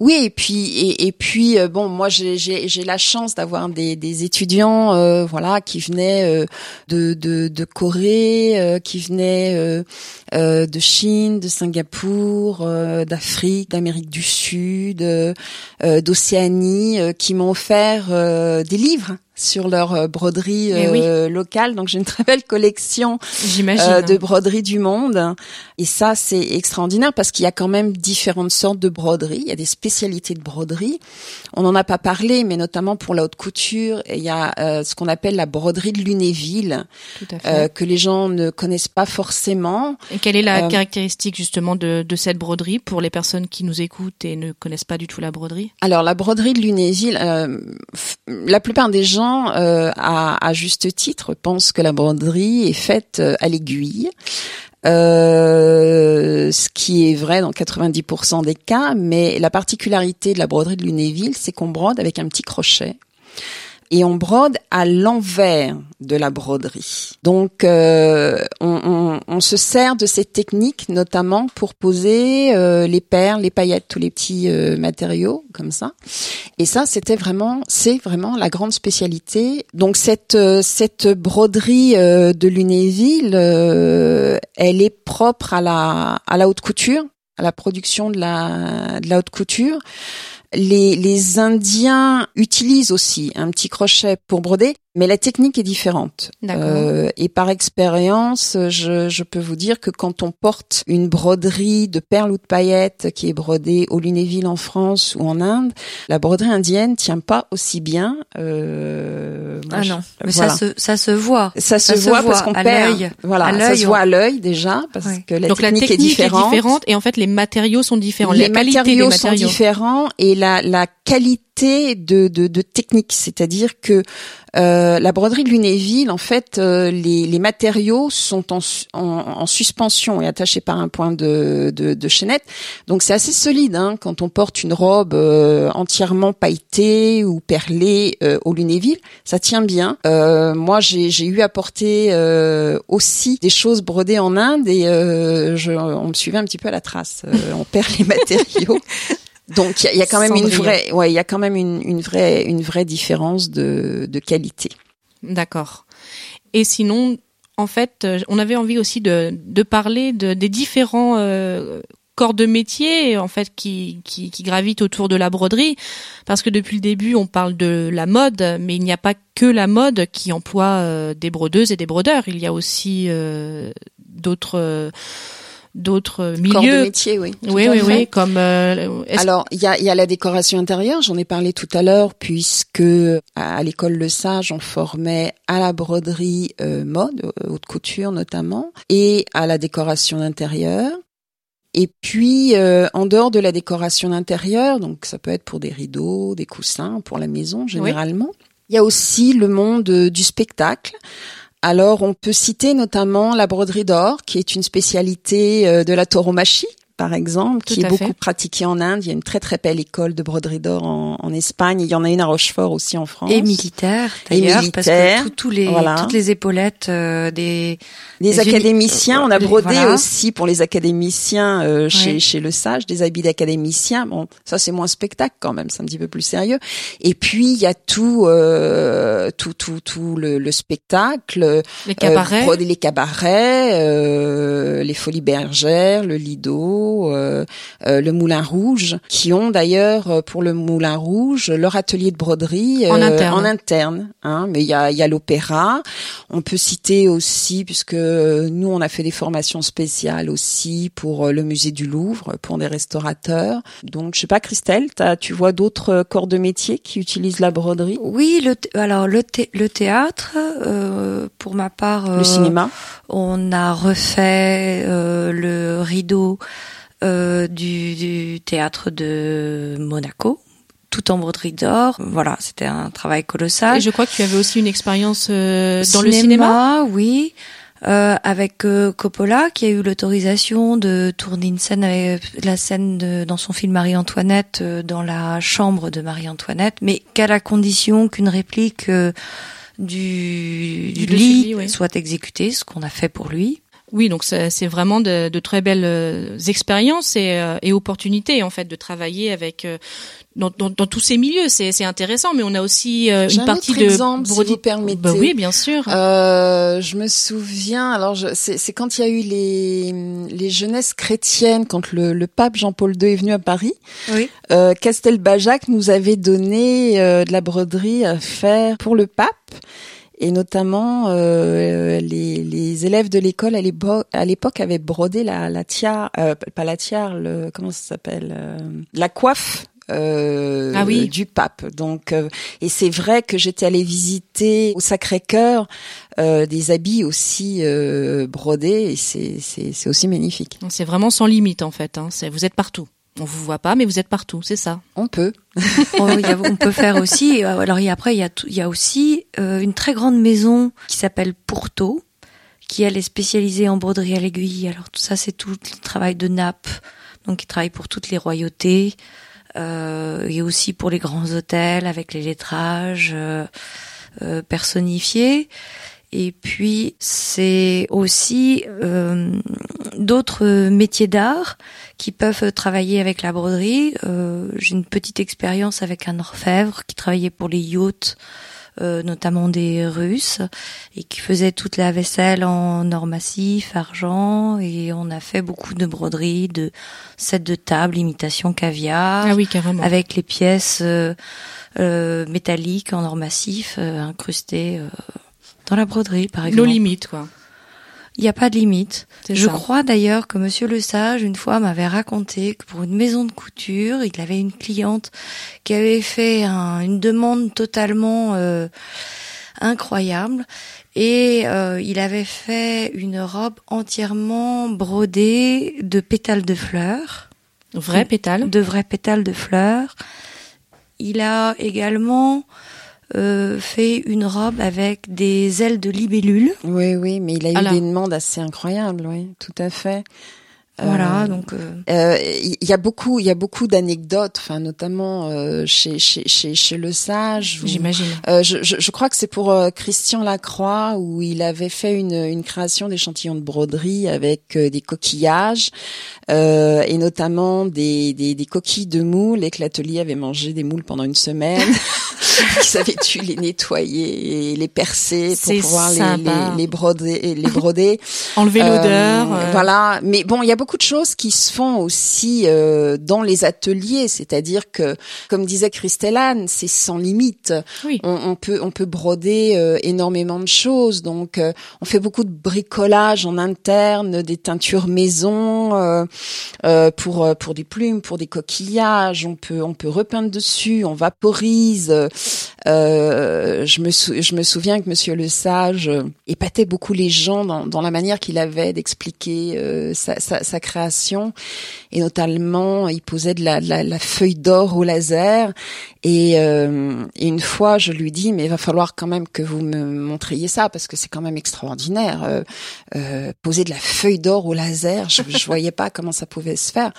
Oui, et puis et, et puis bon, moi j'ai j'ai la chance d'avoir des, des étudiants euh, voilà qui venaient euh, de, de de Corée, euh, qui venaient de Chine, de Singapour, d'Afrique, d'Amérique du Sud, d'Océanie, qui m'ont offert des livres sur leur euh, broderie euh, locale. Donc j'ai une très belle collection euh, de broderies du monde. Et ça, c'est extraordinaire parce qu'il y a quand même différentes sortes de broderies. Il y a des spécialités de broderie. On n'en a pas parlé, mais notamment pour la haute couture, il y a ce qu'on appelle la broderie de Lunéville, que les gens ne connaissent pas forcément. Et quelle est la caractéristique justement de, de, cette broderie pour les personnes qui nous écoutent et ne connaissent pas du tout la broderie? Alors la broderie de Lunéville, la plupart des gens euh, à, juste titre, pensent que la broderie est faite euh, à l'aiguille. Euh, ce qui est vrai dans 90% des cas, mais la particularité de la broderie de Lunéville, c'est qu'on brode avec un petit crochet et on brode à l'envers de la broderie. Donc, euh, on, on, on, se sert de cette technique notamment pour poser euh, les perles, les paillettes, tous les petits euh, matériaux comme ça. Et ça, c'était vraiment, c'est vraiment la grande spécialité. Donc cette euh, cette broderie euh, de Lunéville, elle est propre à la à la haute couture, à la production de la de la haute couture les, les Indiens utilisent aussi un petit crochet pour broder, mais la technique est différente. Euh, et par expérience, je, je, peux vous dire que quand on porte une broderie de perles ou de paillettes qui est brodée au Lunéville en France ou en Inde, la broderie indienne tient pas aussi bien. Euh, ah non, mais ça se ça se voit. Ça, se, voit, parce qu'on perd. Voilà, ça se voit à l'œil déjà parce que la, Donc technique la technique est différente. est différente et en fait les matériaux sont différents. Les matériaux, sont différents et la la qualité de, de, de technique, c'est-à-dire que euh, la broderie de Lunéville, en fait, euh, les, les, matériaux sont en, en, suspension et attachés par un point de, de, de chaînette. Donc c'est assez solide hein, quand on porte une robe euh, entièrement pailletée ou perlée au Lunéville, ça tient bien. moi, j'ai eu à porter aussi des choses brodées en Inde et je, on me suivait un petit peu à la trace. on perd les matériaux. Donc il y, a quand même une vraie, ouais, il y a quand même une, une vraie, une vraie différence de, de qualité. D'accord. Et sinon, en fait, euh, on avait envie aussi de, de parler de, des différents euh, corps de métier en fait qui, qui, qui gravitent autour de la broderie, parce que depuis le début on parle de la mode, mais il n'y a pas que la mode qui emploie euh, des brodeuses et des brodeurs. Il y a aussi d'autres d'autres milieux. Corps de métier, oui. Oui, oui, oui, comme. Euh, Alors, il y a, y a la décoration intérieure. J'en ai parlé tout à l'heure, puisque à, l'école Le Sage, on formait à la broderie euh, mode, euh, haute couture notamment, et à la décoration intérieure. Et puis, en dehors de la décoration intérieure, donc ça peut être pour des rideaux, des coussins, pour la maison généralement. Il y a aussi le monde du spectacle. Alors, on peut citer notamment la broderie d'or, qui est une spécialité de la tauromachie, par exemple, qui est beaucoup pratiquée en Inde. Il y a une très très belle école de broderie d'or en, en, Espagne. Il y en a une à Rochefort aussi en France. Et militaire d'ailleurs, parce que tous les toutes les épaulettes euh, des des, académiciens. on a brodé aussi pour les académiciens euh, chez chez le Sage des habits d'académiciens. Bon, ça c'est moins spectacle quand même, c'est un petit peu plus sérieux. Et puis il y a tout euh, tout tout tout le, le spectacle, les cabarets, les cabarets, les folies bergères, le Lido euh, euh, le Moulin Rouge, qui ont d'ailleurs euh, pour le Moulin Rouge leur atelier de broderie en interne. En interne hein. Mais il y a, y a l'opéra. On peut citer aussi, puisque nous on a fait des formations spéciales aussi pour le musée du Louvre, pour des restaurateurs. Donc je sais pas, Christelle, as, tu vois d'autres corps de métier qui utilisent la broderie? Oui, le alors le, le théâtre, euh, pour ma part. le cinéma? On a refait le rideau euh, du, du, théâtre de Monaco tout en broderie d'or. Voilà, c'était un travail colossal. Et je crois que tu avais aussi une expérience euh, dans le cinéma. Oui, euh, avec euh, Coppola qui a eu l'autorisation de tourner une scène, avec la scène de, dans son film Marie-Antoinette dans la chambre de Marie-Antoinette, mais qu'à la condition qu'une réplique du, du, lit soit exécutée, ce qu'on a fait pour lui. Oui, donc c'est vraiment de, de, très belles euh, expériences et, euh, et, opportunités en fait de travailler avec euh, dans, dans, dans, tous ces milieux. C'est intéressant, mais on a aussi une partie autre de exemple, si vous permettez. Bah oui, bien sûr. Euh, je me souviens. Alors, c'est quand il y a eu les les jeunesses chrétiennes, quand le, le pape Jean-Paul II est venu à Paris. Oui. Euh, Castelbajac nous avait donné de la broderie à faire pour le pape et notamment euh, les, les, élèves de l'école à l'époque avaient brodé la, la tiare, euh, pas la tiare, le, comment ça s'appelle, euh, la coiffe euh, ah oui. du pape. Donc, euh, et c'est vrai que j'étais allée visiter au Sacré-Cœur euh, des habits aussi brodés et c'est c'est aussi magnifique. C'est vraiment sans limite en fait. Hein. Vous êtes partout. On vous voit pas, mais vous êtes partout, c'est ça. On peut. on peut faire aussi. Alors après, il y a, il y a aussi euh, une très grande maison qui s'appelle Pourto, qui elle est spécialisée en broderie à l'aiguille. Alors tout ça, c'est tout le travail de nappe, donc qui travaille pour toutes les royautés euh, et aussi pour les grands hôtels avec les lettrages euh, euh personnifiés. Et puis c'est aussi euh, d'autres métiers d'art qui peuvent travailler avec la broderie. Euh, J'ai une petite expérience avec un orfèvre qui travaillait pour les yachts. Euh, notamment des Russes, et qui faisait toute la vaisselle en or massif, argent, et on a fait beaucoup de broderies, de sets de table, imitation caviar, ah oui, carrément. avec les pièces euh, euh métalliques en or massif euh, incrustées dans la broderie, par exemple. Nos limites, quoi. Il n'y a pas de limite. Je crois d'ailleurs que Monsieur Le Sage, une fois, m'avait raconté que pour une maison de couture, il avait une cliente qui avait fait une demande totalement euh, incroyable et euh, il avait fait une robe entièrement brodée de pétales de fleurs. Vrais pétales De vrais pétales de fleurs. Il a également euh, fait une robe avec des ailes de libellule. Oui, oui, mais il a eu des demandes assez incroyables, oui, tout à fait. Voilà, euh, donc euh, euh, il y a beaucoup, il y a beaucoup d'anecdotes, enfin notamment chez, chez chez chez le Sage. J'imagine. Je, je, je, crois que c'est pour Christian Lacroix où il avait fait une une création d'échantillons de broderie avec des coquillages et notamment des, des des coquilles de moules et que l'atelier avait mangé des moules pendant une semaine. Ils savaient tu les nettoyer et les percer pour pouvoir les, les, les, broder, les broder. Enlever l'odeur. Voilà, mais bon, il y a beaucoup de choses qui se font aussi euh, dans les ateliers, c'est-à-dire que, comme disait Christelle c'est sans limite. Oui. On, on, peut on peut broder euh, énormément de choses, donc euh, on fait beaucoup de bricolage en interne, des teintures maison euh, pour pour des plumes, pour des coquillages. On peut on peut repeindre dessus, on vaporise. je me je me souviens que Monsieur Le Sage épatait beaucoup les gens dans, dans la manière qu'il avait d'expliquer sa, sa sa création et notamment il posait de la, la, la feuille d'or au laser. Et, euh, et, une fois je lui dis mais il va falloir quand même que vous me montriez ça parce que c'est quand même extraordinaire. Euh, euh, poser de la feuille d'or au laser je, je voyais pas comment ça pouvait se faire.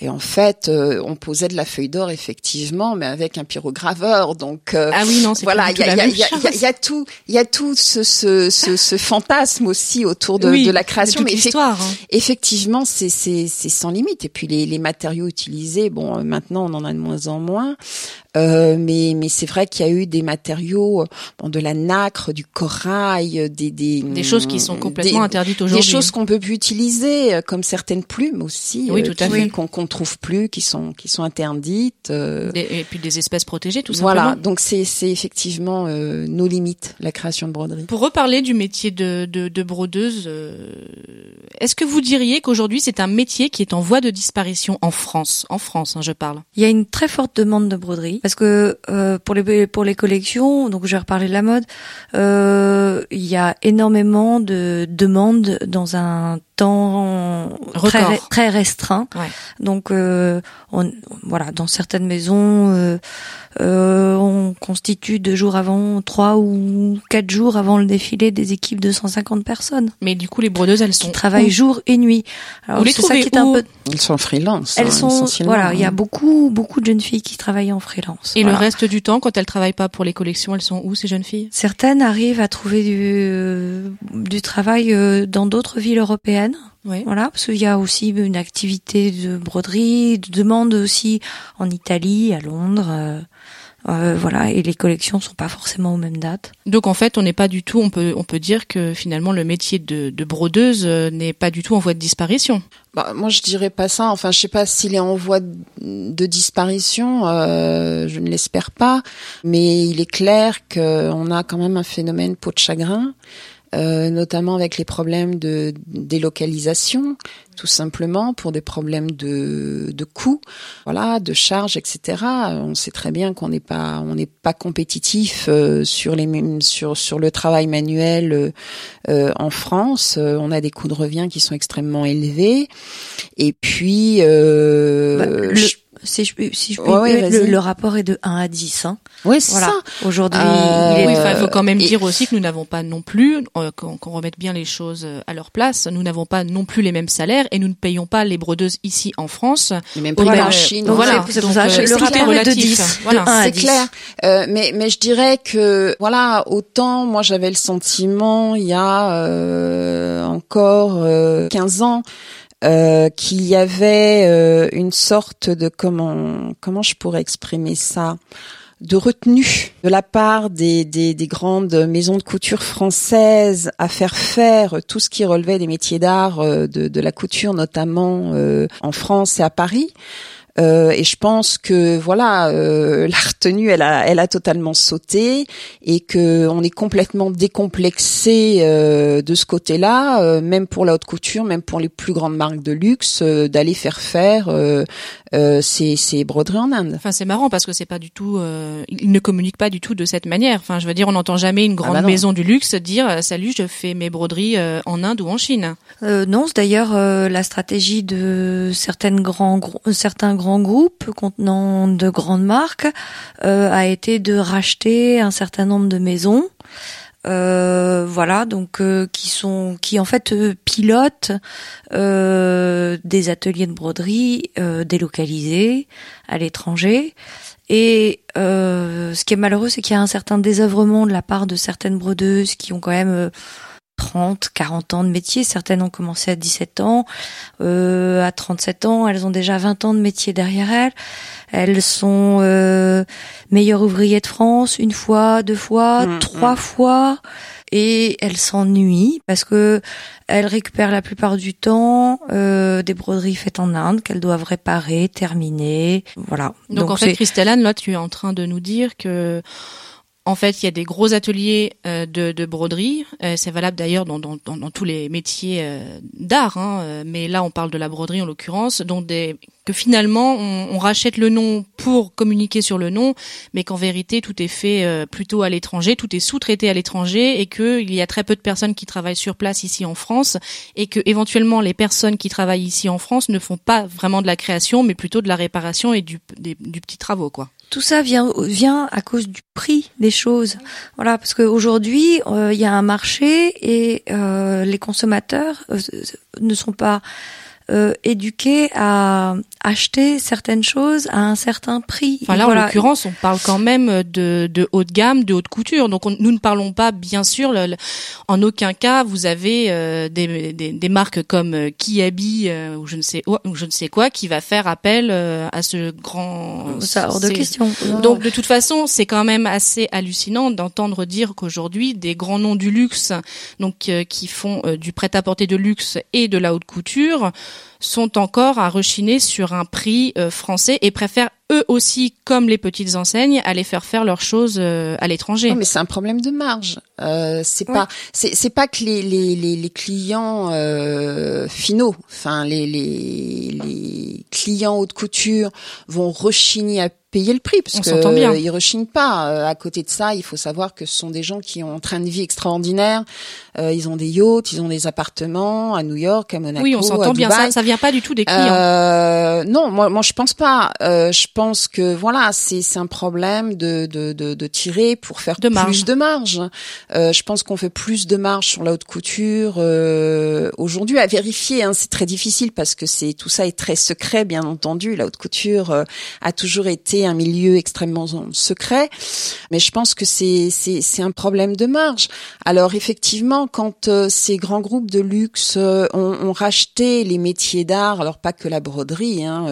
Et en fait euh, on posait de la feuille d'or effectivement mais avec un pyrograveur. Donc euh, ah oui non c'est voilà il y a, y, y, y a tout il y a tout ce, ce, ce, ce fantasme aussi autour de, oui, de la création. mais effectivement, hein. effectivement c'est c'est c'est sans limite. Et puis les, les matériaux utilisés bon maintenant on en a de moins en moins. Euh, mais mais c'est vrai qu'il y a eu des matériaux bon, de la nacre du corail des des des choses qui sont complètement des, interdites aujourd'hui. des choses qu'on peut plus utiliser comme certaines plumes aussi oui, tout à qui, fait. qu'on qu'on trouve plus qui sont qui sont interdites euh, des, et puis des espèces protégées tout voilà simplement. donc c'est c'est effectivement euh, nos limites la création de broderie. Pour reparler du métier de de, de brodeuse euh, est-ce que vous diriez qu'aujourd'hui c'est un métier qui est en voie de disparition en France. En France hein, je parle. Il y a une très forte demande de broderie parce que euh, pour les pour les collections, donc je vais reparler de la mode, euh, il y a énormément de demandes dans un temps très, très restreint. Ouais. Donc euh, on, voilà, dans certaines maisons, euh, euh, on constitue deux jours avant, trois ou quatre jours avant le défilé des équipes de 150 personnes. Mais du coup, les brodeuses, elles sont qui travaillent où jour et nuit. Alors, Vous les c'est ça trouvez qui est un où peu. Elles sont freelance. Elles hein, sont voilà, il y a beaucoup beaucoup de jeunes filles qui travaillent en freelance. Et Voilà. le reste du temps, quand elles travaillent pas pour les collections, elles sont où ces jeunes filles? Certaines arrivent à trouver du, du travail euh, dans d'autres villes européennes. Oui. Voilà, parce qu'il y a aussi une activité de broderie, de demande aussi en Italie, à Londres. euh, euh, voilà, et les collections sont pas forcément aux mêmes dates. Donc en fait, on n'est pas du tout. On peut on peut dire que finalement le métier de, de brodeuse euh, n'est pas du tout en voie de disparition. Bah, moi, je dirais pas ça. Enfin, je sais pas s'il est en voie de, de disparition. Euh, je ne l'espère pas. Mais il est clair qu'on a quand même un phénomène peau de chagrin. Euh, notamment avec les problèmes de délocalisation, tout simplement pour des problèmes de, de coûts, voilà, de charges, etc. On sait très bien qu'on n'est pas on n'est pas compétitif euh, sur les sur sur le travail manuel euh, euh, en France. Euh, on a des coûts de revient qui sont extrêmement élevés. Et puis euh, Bah, le- je- Si je, peux- si je peux Ouais, le, le rapport est de 1 à 10. Hein. oui, c'est Voilà. ça. Aujourd'hui, Euh, il est Oui, Euh, enfin, il faut quand même et- dire aussi que nous n'avons pas non plus, euh, qu'on qu'on remette bien les choses euh, à leur place, nous n'avons pas non plus les mêmes salaires et nous ne payons pas les brodeuses ici en France. Et même prix même- en Chine. donc voilà. voilà. c'est pour ça, euh, le rapport est de relatif. 10. Voilà. de 1 à C'est 10. clair. Euh, mais mais je dirais que voilà, autant moi j'avais le sentiment il y a euh, encore euh, 15 ans euh, qu'il y avait euh, une sorte de comment comment je pourrais exprimer ça? De retenue de la part des, des, des grandes maisons de couture françaises à faire faire tout ce qui relevait des métiers d'art euh, de, de la couture notamment euh, en France et à Paris. Euh, et je pense que voilà, euh, la retenue, elle a, elle a totalement sauté et que on est complètement décomplexé euh, de ce côté-là, euh, même pour la haute couture, même pour les plus grandes marques de luxe, euh, d'aller faire faire euh, euh, ces, ces broderies en Inde. Enfin, c'est marrant parce que c'est pas du tout, euh, ils ne communiquent pas du tout de cette manière. Enfin, je veux dire, on n'entend jamais une grande bah non. maison du luxe dire salut, je fais mes broderies euh, en Inde ou en Chine. Euh, non, c'est d'ailleurs euh, la stratégie de certaines grands, certains grands groupes contenant de grandes marques euh, a été de racheter un certain nombre de maisons. Euh, voilà, donc euh, qui sont, qui en fait pilotent des ateliers de broderie délocalisés à l'étranger. Et ce qui est malheureux, c'est qu'il y a un certain désœuvrement de la part de certaines brodeuses qui ont quand même 30, 40 ans de métier. Certaines ont commencé à 17 ans. Euh, à 37 ans, elles ont déjà 20 ans de métier derrière elles. Elles sont euh, meilleures ouvriers de France une fois, deux fois, Mm, trois mm. fois. Et elles s'ennuient parce que elles récupèrent la plupart du temps euh, des broderies faites en Inde qu'elles doivent réparer, terminer. Voilà. Donc, en fait, Christelle Anne, là, tu es en train de nous dire que, en fait, il y a des gros ateliers euh, de, de broderie. Euh, c'est valable d'ailleurs dans, tous les métiers euh, d'art, hein, mais là, on parle de la broderie en l'occurrence, des que finalement on, rachète le nom pour communiquer sur le nom, mais qu'en vérité tout est fait plutôt à l'étranger, tout est sous-traité à l'étranger et qu'il y a très peu de personnes qui travaillent sur place ici en France et que éventuellement les personnes qui travaillent ici en France ne font pas vraiment de la création, mais plutôt de la réparation et du, du petit travaux quoi tout ça vient vient à cause du prix des choses. Voilà, parce qu'aujourd'hui euh, il y a un marché et euh, les consommateurs euh, ne sont pas éduqués à acheter certaines choses à un certain prix. Enfin là, en l'occurrence, on parle quand même de, de haut de gamme, de haute couture. Donc nous ne parlons pas, bien sûr, en aucun cas, vous avez euh, des, des, des, marques comme euh, Kiabi euh, ou je ne sais ou je ne sais quoi qui va faire appel à ce grand. Ça hors de question. Donc de toute façon, c'est quand même assez hallucinant d'entendre dire qu'aujourd'hui des grands noms du luxe, donc qui font du prêt-à-porter de luxe et de la haute couture sont encore à rechiner sur un prix euh, français et préfèrent eux aussi, comme les petites enseignes, aller faire faire leurs choses euh, à l'étranger. mais c'est un problème de marge. Euh, c'est pas, c'est pas que les les les, les clients euh, finaux, enfin les, les les clients haute couture vont rechigner à payer le prix parce que bien. ils rechignent pas. À côté de ça, il faut savoir que ce sont des gens qui ont un train de vie extraordinaire. ils ont des yachts, ils ont des appartements à New York, à Monaco. Oui, on s'entend bien. Ça, ça vient pas du tout des clients. non, moi, moi, je pense pas. je pense que voilà, c'est c'est un problème de, de, de, de tirer pour faire plus de marge. Euh, je pense qu'on fait plus de marge sur la haute couture euh, aujourd'hui à vérifier. Hein, c'est très difficile parce que c'est tout ça est très secret, bien entendu. La haute couture euh, a toujours été un milieu extrêmement secret, mais je pense que c'est c'est c'est un problème de marge. Alors effectivement, quand euh, ces grands groupes de luxe ont, ont, racheté les métiers d'art, alors pas que la broderie, hein,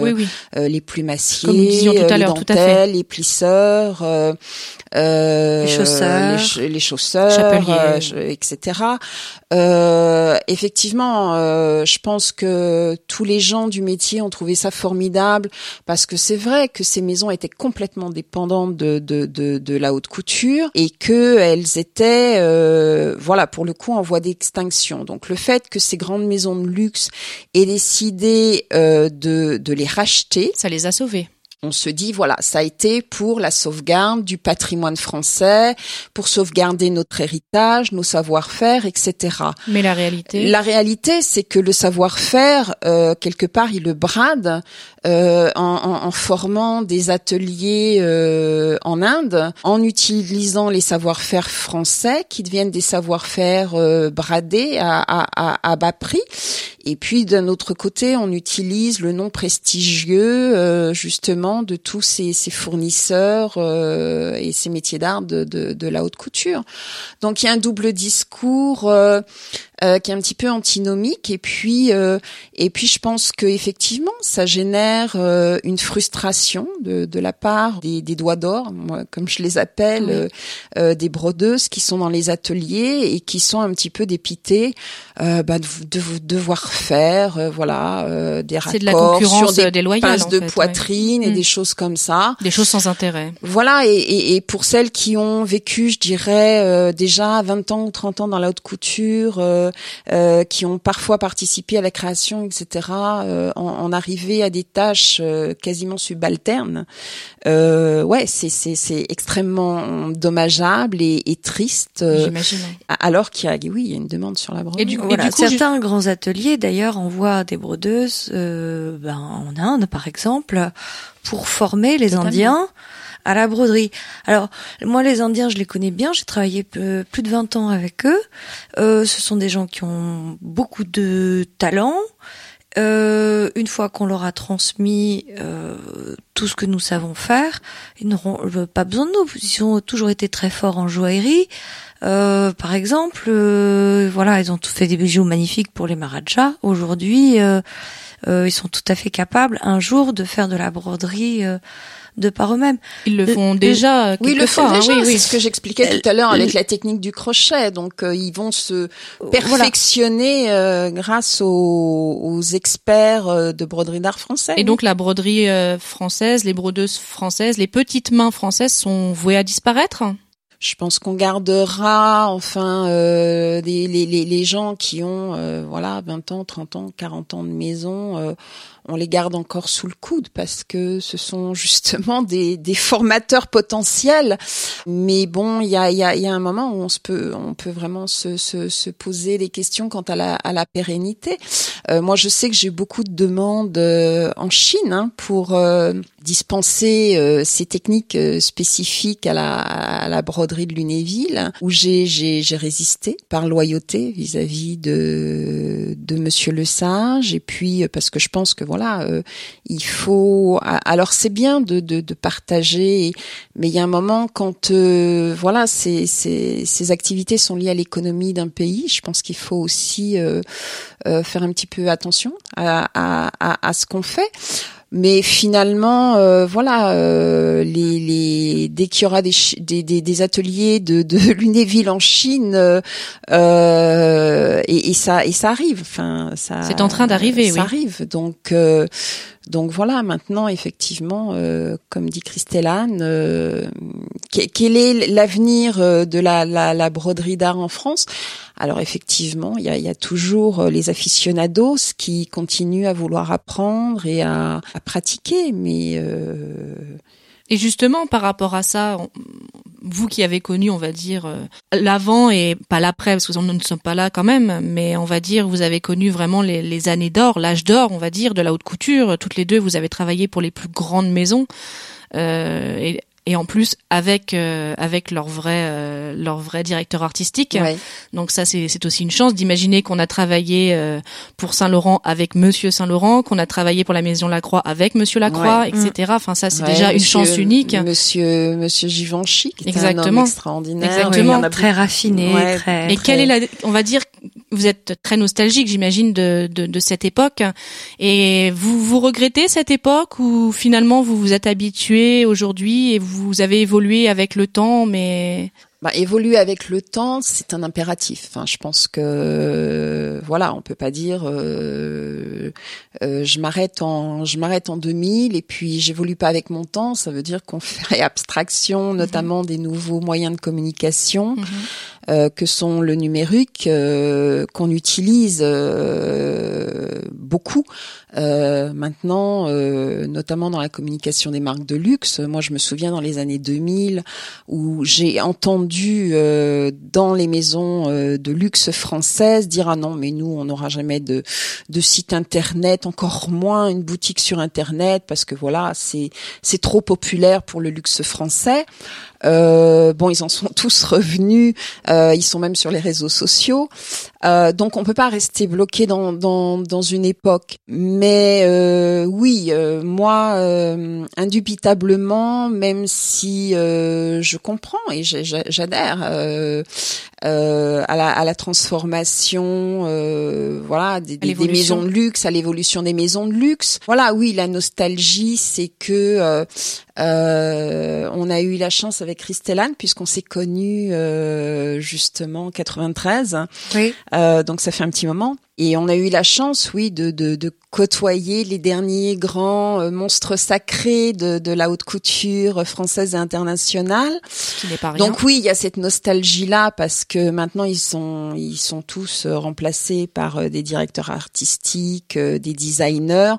les plumassiers, tout à l'heure, tout à fait. Les plisseurs, euh, euh, les chausseurs, les, les chausseurs, euh, etc. Euh, effectivement, euh, je pense que tous les gens du métier ont trouvé ça formidable parce que c'est vrai que ces maisons étaient complètement dépendantes de, la haute couture et que elles étaient, euh, voilà, pour le coup, en voie d'extinction. Donc le fait que ces grandes maisons de luxe aient décidé euh, de, de les racheter, ça les a sauvés on se dit voilà, ça a été pour la sauvegarde du patrimoine français, pour sauvegarder notre héritage, nos savoir-faire, etc. Mais la réalité La réalité, c'est que le savoir-faire, euh, quelque part, il le brade euh, en, en, formant des ateliers euh, en Inde, en utilisant les savoir-faire français qui deviennent des savoir-faire euh, bradés à, à, à, bas prix. Et puis d'un autre côté, on utilise le nom prestigieux euh, justement de tous ces, fournisseurs euh, et ces métiers d'art de, la haute couture. Donc il y a un double discours euh, euh, qui est un petit peu antinomique. Et puis euh, et puis je pense que effectivement ça génère euh, une frustration de, de la part des, des doigts d'or moi comme je les appelle des brodeuses qui sont dans les ateliers et qui sont un petit peu dépitées bah, de, de, devoir faire voilà des raccords de la concurrence sur des déloyale, de poitrine et mm. des choses comme ça. Des choses sans intérêt. Voilà et, et, et pour celles qui ont vécu je dirais déjà 20 ans ou 30 ans dans la haute couture euh, qui ont parfois participé à la création, etc., euh, en, en arriver à des tâches euh, quasiment subalternes. ouais, c'est c'est c'est extrêmement dommageable et, et triste. J'imagine. Alors qu'il y a, oui, il y a une demande sur la broderie. Et du, voilà, et du coup, certains grands ateliers, d'ailleurs, envoient des brodeuses ben, en Inde, par exemple, pour former les Indiens à la broderie. Alors moi les Indiens je les connais bien, j'ai travaillé plus de 20 ans avec eux. Euh, ce sont des gens qui ont beaucoup de talent. Euh, une fois qu'on leur a transmis euh, tout ce que nous savons faire, ils n'auront pas besoin de nous. Ils ont toujours été très forts en joaillerie. Par exemple, voilà, ils ont tout fait des bijoux magnifiques pour les Maharajas. Aujourd'hui, ils sont tout à fait capables un jour de faire de la broderie de par eux-mêmes. Ils le font déjà oui, le font déjà. Hein, c'est ce que j'expliquais tout à l'heure avec la technique du crochet. Donc euh, ils vont se perfectionner euh, grâce aux, aux experts euh, de broderie d'art français. Et donc la broderie française, les brodeuses françaises, les petites mains françaises sont vouées à disparaître? Je pense qu'on gardera enfin euh, les, les, les, gens qui ont euh, voilà 20 ans, 30 ans, 40 ans de maison, euh, on les garde encore sous le coude parce que ce sont justement des, des formateurs potentiels. Mais bon, il y a, y, a, y a un moment où on se peut on peut vraiment se, se, se poser des questions quant à la, à la pérennité. moi, je sais que j'ai beaucoup de demandes en Chine hein, pour dispenser ces techniques spécifiques à la, à la broderie de Lunéville, où j'ai j'ai résisté par loyauté vis-à-vis de de Monsieur Le Sage, et puis euh, parce que je pense que voilà, euh, il faut. Alors c'est bien de, de, de partager, mais il y a un moment quand euh, voilà ces, ces ces activités sont liées à l'économie d'un pays, je pense qu'il faut aussi faire un petit peu attention à, à, à ce qu'on fait. Mais finalement, euh, voilà, euh, les, les, dès qu'il y aura des, des, des, ateliers de, de Lunéville en Chine, euh, et, et, ça et ça arrive. Enfin, ça. C'est en train d'arriver. Ça arrive. Donc donc voilà, maintenant, effectivement, euh, comme dit Christelle-Anne, euh, quel est l'avenir euh, de la, la, la broderie d'art en France? Alors effectivement, il y a, y a, toujours les aficionados qui continuent à vouloir apprendre et à, à pratiquer, mais et justement, par rapport à ça, vous qui avez connu, on va dire, euh, l'avant et pas l'après, parce que nous ne sommes pas là quand même, mais on va dire, vous avez connu vraiment les, les années d'or, l'âge d'or, on va dire, de la haute couture. Toutes les deux, vous avez travaillé pour les plus grandes maisons. Euh, et et en plus avec euh, avec leur vrai euh, leur vrai directeur artistique. Donc ça c'est c'est aussi une chance d'imaginer qu'on a travaillé euh, pour Saint Laurent avec Monsieur Saint Laurent, qu'on a travaillé pour la Maison Lacroix avec Monsieur Lacroix, etc. Enfin ça c'est déjà une chance unique. Monsieur Monsieur Givenchy, qui Exactement. un homme extraordinaire, Exactement, très raffiné, très. Et quelle est la, on va dire, vous êtes très nostalgique, j'imagine, de, de, de cette époque. Et vous vous regrettez cette époque ou finalement vous vous êtes habitué aujourd'hui et vous vous avez évolué avec le temps, mais bah, évoluer avec le temps, c'est un impératif. Enfin, je pense que voilà, on peut pas dire euh, euh, je m'arrête en je m'arrête en 2000 et puis j'évolue pas avec mon temps. Ça veut dire qu'on fait abstraction, notamment des nouveaux moyens de communication. Mhm. Euh, que sont le numérique, euh, qu'on utilise euh, maintenant, notamment dans la communication des marques de luxe. Moi, je me souviens dans les années 2000 où j'ai entendu dans les maisons de luxe françaises dire ah non mais nous on n'aura jamais de, de site internet, encore moins une boutique sur internet parce que voilà c'est c'est trop populaire pour le luxe français. Euh, bon, ils en sont tous revenus. Euh, ils sont même sur les réseaux sociaux. Euh, donc, on peut pas rester bloqué dans, dans, dans une époque. Mais euh, oui, euh, moi, indubitablement, même si je comprends et j'adhère à la, à, la, transformation, voilà, des, des, maisons de luxe, à l'évolution des maisons de luxe. Voilà, oui, la nostalgie, c'est que euh, on a eu la chance avec Christelle puisqu'on s'est connus euh, justement en 93. Oui. Euh, donc ça fait un petit moment. Et on a eu la chance, oui, de, de, de côtoyer les derniers grands euh, monstres sacrés de, de, la haute couture française et internationale. Qui n'est pas rien. Donc oui, il y a cette nostalgie-là parce que maintenant ils sont ils sont tous euh, remplacés par euh, des directeurs artistiques, des designers,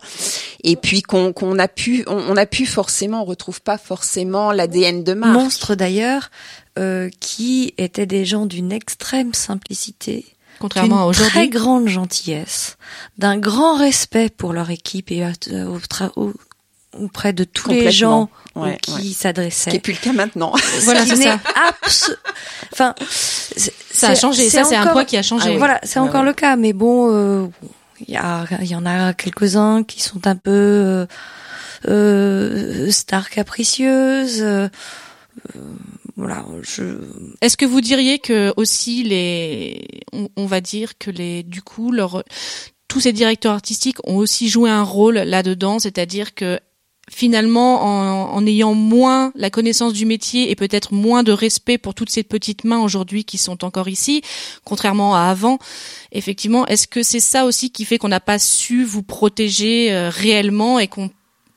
et puis qu'on qu'on a pu on, a pu forcément on retrouve pas forcément l'ADN de marque. Monstres d'ailleurs euh, qui étaient des gens d'une extrême simplicité Contrairement à aujourd'hui. très grande gentillesse, d'un grand respect pour leur équipe et euh, auprès de tous les gens qui s'adressaient. Ce qui est plus le cas maintenant. voilà, c'est ça. Enfin, ça a changé. Ça, c'est un point qui a changé. Ah voilà, c'est encore le cas. Mais bon, euh, il y, en a quelques-uns qui sont un peu euh, euh stars capricieuses. Voilà, je. Est-ce que vous diriez que aussi les, on, va dire que les, du coup, leur, tous ces directeurs artistiques ont aussi joué un rôle là-dedans, c'est-à-dire que finalement, en, en, ayant moins la connaissance du métier et peut-être moins de respect pour toutes ces petites mains aujourd'hui qui sont encore ici, contrairement à avant, effectivement, est-ce que c'est ça aussi qui fait qu'on n'a pas su vous protéger euh, réellement et qu'on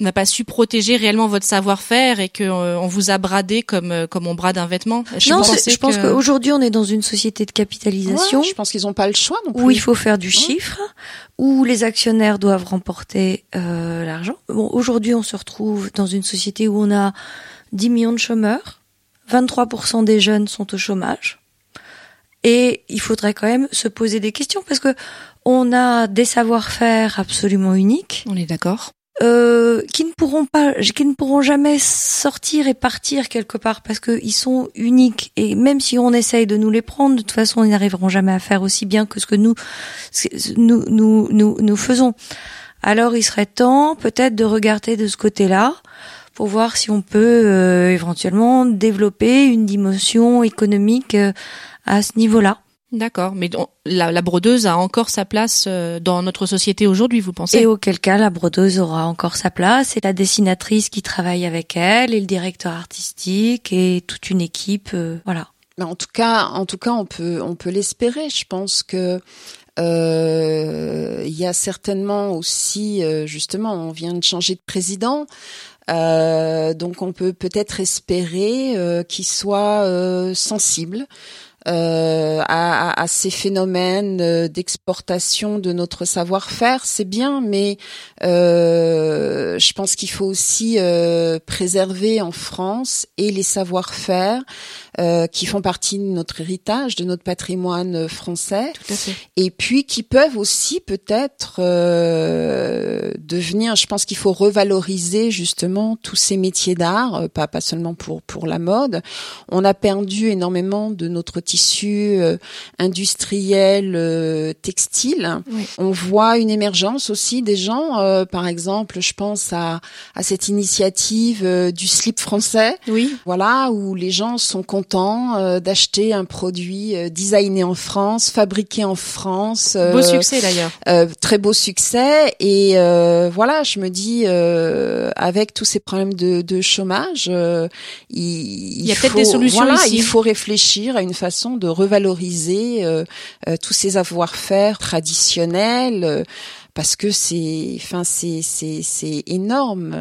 n'a pas su protéger réellement votre savoir-faire et que euh, on vous a bradé comme euh, comme on brade un vêtement. non, je pense qu'aujourd'hui on est dans une société de capitalisation. je pense qu'ils n'ont pas le choix non plus. Où il faut faire du chiffre, où les actionnaires doivent remporter euh, l'argent. Bon, aujourd'hui on se retrouve dans une société où on a 10 millions de chômeurs, 23% des jeunes sont au chômage. Et il faudrait quand même se poser des questions parce que on a des savoir-faire absolument uniques. On est d'accord. Euh, qui ne pourront pas, qui ne pourront jamais sortir et partir quelque part parce qu'ils sont uniques et même si on essaye de nous les prendre, de toute façon, ils n'arriveront jamais à faire aussi bien que ce que nous, nous, nous, nous, nous faisons. Alors, il serait temps peut-être de regarder de ce côté-là pour voir si on peut euh, éventuellement développer une dimension économique euh, à ce niveau-là. D'accord, mais la, la, brodeuse a encore sa place euh, dans notre société aujourd'hui, vous pensez? Et auquel cas, la brodeuse aura encore sa place, et la dessinatrice qui travaille avec elle, et le directeur artistique, et toute une équipe, euh, voilà. En tout cas, en tout cas, on peut, on peut l'espérer. Je pense que euh, il y a certainement aussi, justement, on vient de changer de président. Euh, donc on peut peut-être espérer euh, qu'il soit sensible euh, à, ces phénomènes euh, d'exportation de notre savoir-faire, c'est bien, mais euh, je pense qu'il faut aussi préserver en France et les savoir-faire euh, qui font partie de notre héritage, de notre patrimoine français, Tout à fait. et puis qui peuvent aussi peut-être euh, devenir. Je pense qu'il faut revaloriser justement tous ces métiers d'art, pas pas seulement pour pour la mode. On a perdu énormément de notre tissu euh, industriel euh, textile. On voit une émergence aussi des gens, euh, par exemple, je pense à, à cette initiative du slip français. Oui. Voilà, où les gens sont contents d'acheter un produit designé en France, fabriqué en France. beau succès d'ailleurs. très beau succès. Et voilà, je me dis, avec tous ces problèmes de, de chômage, il, il, y a peut-être des solutions voilà, ici. il faut réfléchir à une façon de revaloriser euh, euh, tous ces avoir-faire traditionnels euh, parce que c'est, enfin, c'est, c'est, c'est énorme.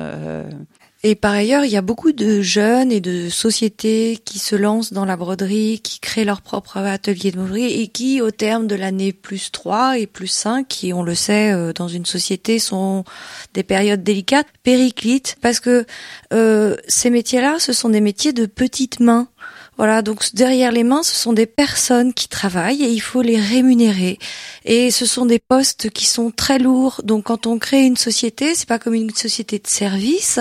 Et par ailleurs, il y a beaucoup de jeunes et de sociétés qui se lancent dans la broderie, qui créent leur propre atelier de broderie et qui, au terme de l'année plus 3 et plus 5, qui, on le sait, dans une société sont des périodes délicates, périclites, parce que euh, ces métiers-là, ce sont des métiers de petites mains. Voilà, donc derrière les mains, ce sont des personnes qui travaillent et il faut les rémunérer. Et ce sont des postes qui sont très lourds. Donc quand on crée une société, c'est pas comme une société de service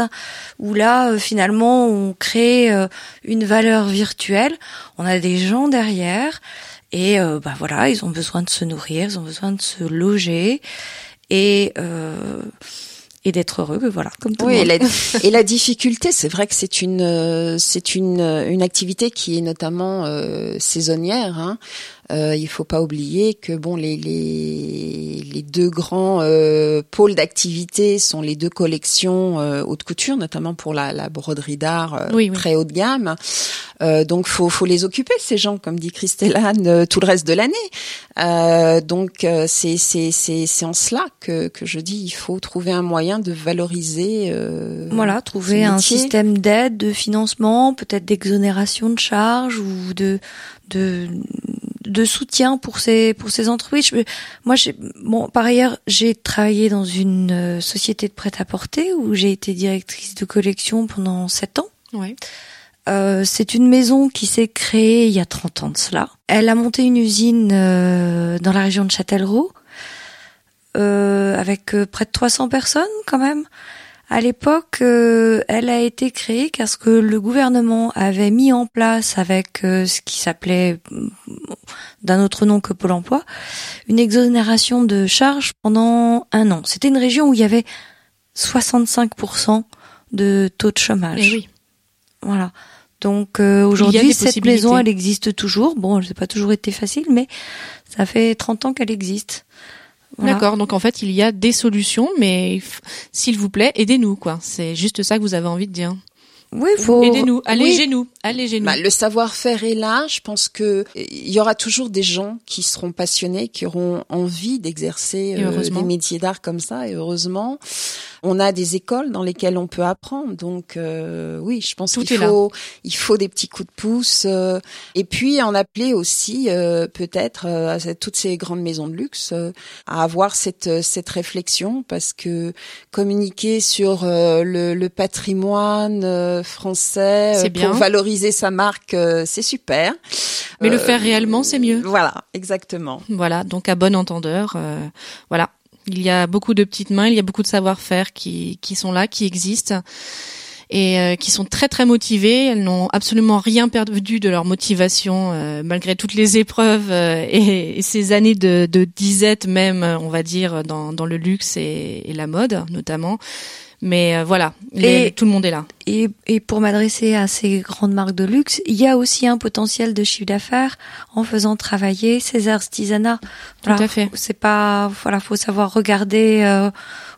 où là euh, finalement on crée euh, une valeur virtuelle. On a des gens derrière et euh, bah voilà, ils ont besoin de se nourrir, ils ont besoin de se loger et et d'être heureux, voilà, comme tout oui, le monde. Et la, et la difficulté, c'est vrai que c'est une euh, c'est une une activité qui est notamment euh, saisonnière. Hein. Euh, il faut pas oublier que bon les les, les deux grands euh, pôles d'activité sont les deux collections euh, haute couture, notamment pour la, la broderie d'art euh, Oui, oui. très haut de gamme. Euh, donc faut faut les occuper ces gens, comme dit Christellane, euh, tout le reste de l'année. Euh, donc euh, c'est c'est c'est c'est en cela que que je dis il faut trouver un moyen de valoriser. euh, Voilà, trouver un système d'aide, de financement, peut-être d'exonération de charges ou de de de soutien pour ces pour ces entreprises. Moi, j'ai bon par ailleurs, j'ai travaillé dans une euh, société de prêt-à-porter où j'ai été directrice de collection pendant sept ans. Ouais. Euh, c'est une maison qui s'est créée il y a 30 ans de cela. Elle a monté une usine euh, dans la région de Châtellerault euh, avec euh, près de 300 personnes quand même. À l'époque, euh, elle a été créée parce que le gouvernement avait mis en place avec euh, ce qui s'appelait mm, d'un autre nom que Pôle Emploi une exonération de charges pendant un an. C'était une région où il y avait 65% de taux de chômage. Eh oui. Voilà. Donc euh, aujourd'hui, cette maison, elle existe toujours. Bon, c'est pas toujours été facile, mais ça fait 30 ans qu'elle existe. Voilà. D'accord. Donc en fait, il y a des solutions, mais s'il vous plaît, aidez-nous, quoi. C'est juste ça que vous avez envie de dire. Oui, faut. Aidez-nous, Oui. Allégez-nous. Bah, le savoir-faire est là. Je pense que il y aura toujours des gens qui seront passionnés, qui auront envie d'exercer euh, des métiers d'art comme ça. Et heureusement, On a des écoles dans lesquelles on peut apprendre. Donc euh, oui, je pense qu'il faut il faut des petits coups de pouce euh, et puis en appeler aussi euh, peut-être à toutes ces grandes maisons de luxe à avoir cette cette réflexion parce que communiquer sur le, le patrimoine français pour valoriser sa marque, euh, c'est super. Mais le Euh, faire réellement, c'est mieux. Voilà, exactement. Voilà, donc à bon entendeur, euh, voilà. Il y a beaucoup de petites mains, il y a beaucoup de savoir-faire qui, qui sont là, qui existent et euh, qui sont très très motivées. Elles n'ont absolument rien perdu de leur motivation euh, malgré toutes les épreuves euh, et, et ces années de, de disette même, on va dire, dans, dans le luxe et, et la mode notamment. Mais euh, voilà, les- Et- tout le monde est là. Et, et pour m'adresser à ces grandes marques de luxe, il y a aussi un potentiel de chiffre d'affaires en faisant travailler ces artisanats. Tout à fait. C'est pas, voilà, faut savoir regarder euh,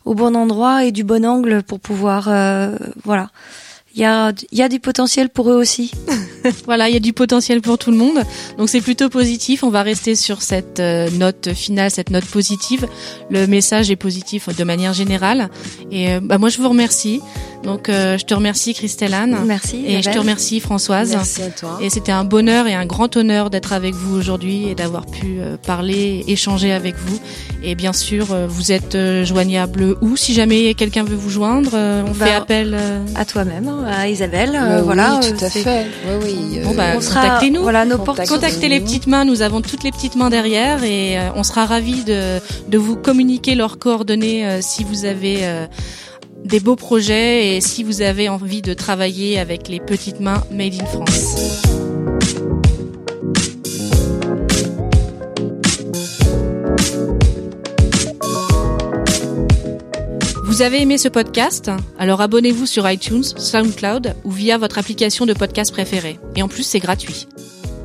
au bon endroit et du bon angle pour pouvoir, euh, voilà. Il y a, il y a du potentiel pour eux aussi. Voilà, il y a du potentiel pour tout le monde. Donc c'est plutôt positif. On va rester sur cette euh, note finale, cette note positive. Le message est positif de manière générale. Et euh, bah, moi, je vous remercie. Donc euh, je te remercie, Christelle Anne. Merci. Et je te remercie, Françoise. Merci à toi. Et c'était un bonheur et un grand honneur d'être avec vous aujourd'hui et d'avoir pu parler, échanger avec vous. Et bien sûr, vous êtes joignable où? Si jamais quelqu'un veut vous joindre, on Bah, fait appel. À toi-même, hein, à Isabelle. Euh, euh, voilà. oui, tout à fait. Oui, oui. Bon, euh, bah, on sera, contactez-nous. voilà, nos portes Contactez- les petites mains, nous avons toutes les petites mains derrière et euh, on sera ravis de, de vous communiquer leurs coordonnées euh, si vous avez euh, des beaux projets et si vous avez envie de travailler avec les petites mains Made in France. Vous avez aimé ce podcast Alors abonnez-vous sur iTunes, SoundCloud ou via votre application de podcast préférée. Et en plus, c'est gratuit.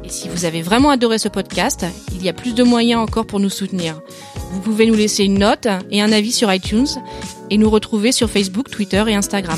Et si vous avez vraiment adoré ce podcast, il y a plus de moyens encore pour nous soutenir. Vous pouvez nous laisser une note et un avis sur iTunes et nous retrouver sur Facebook, Twitter et Instagram.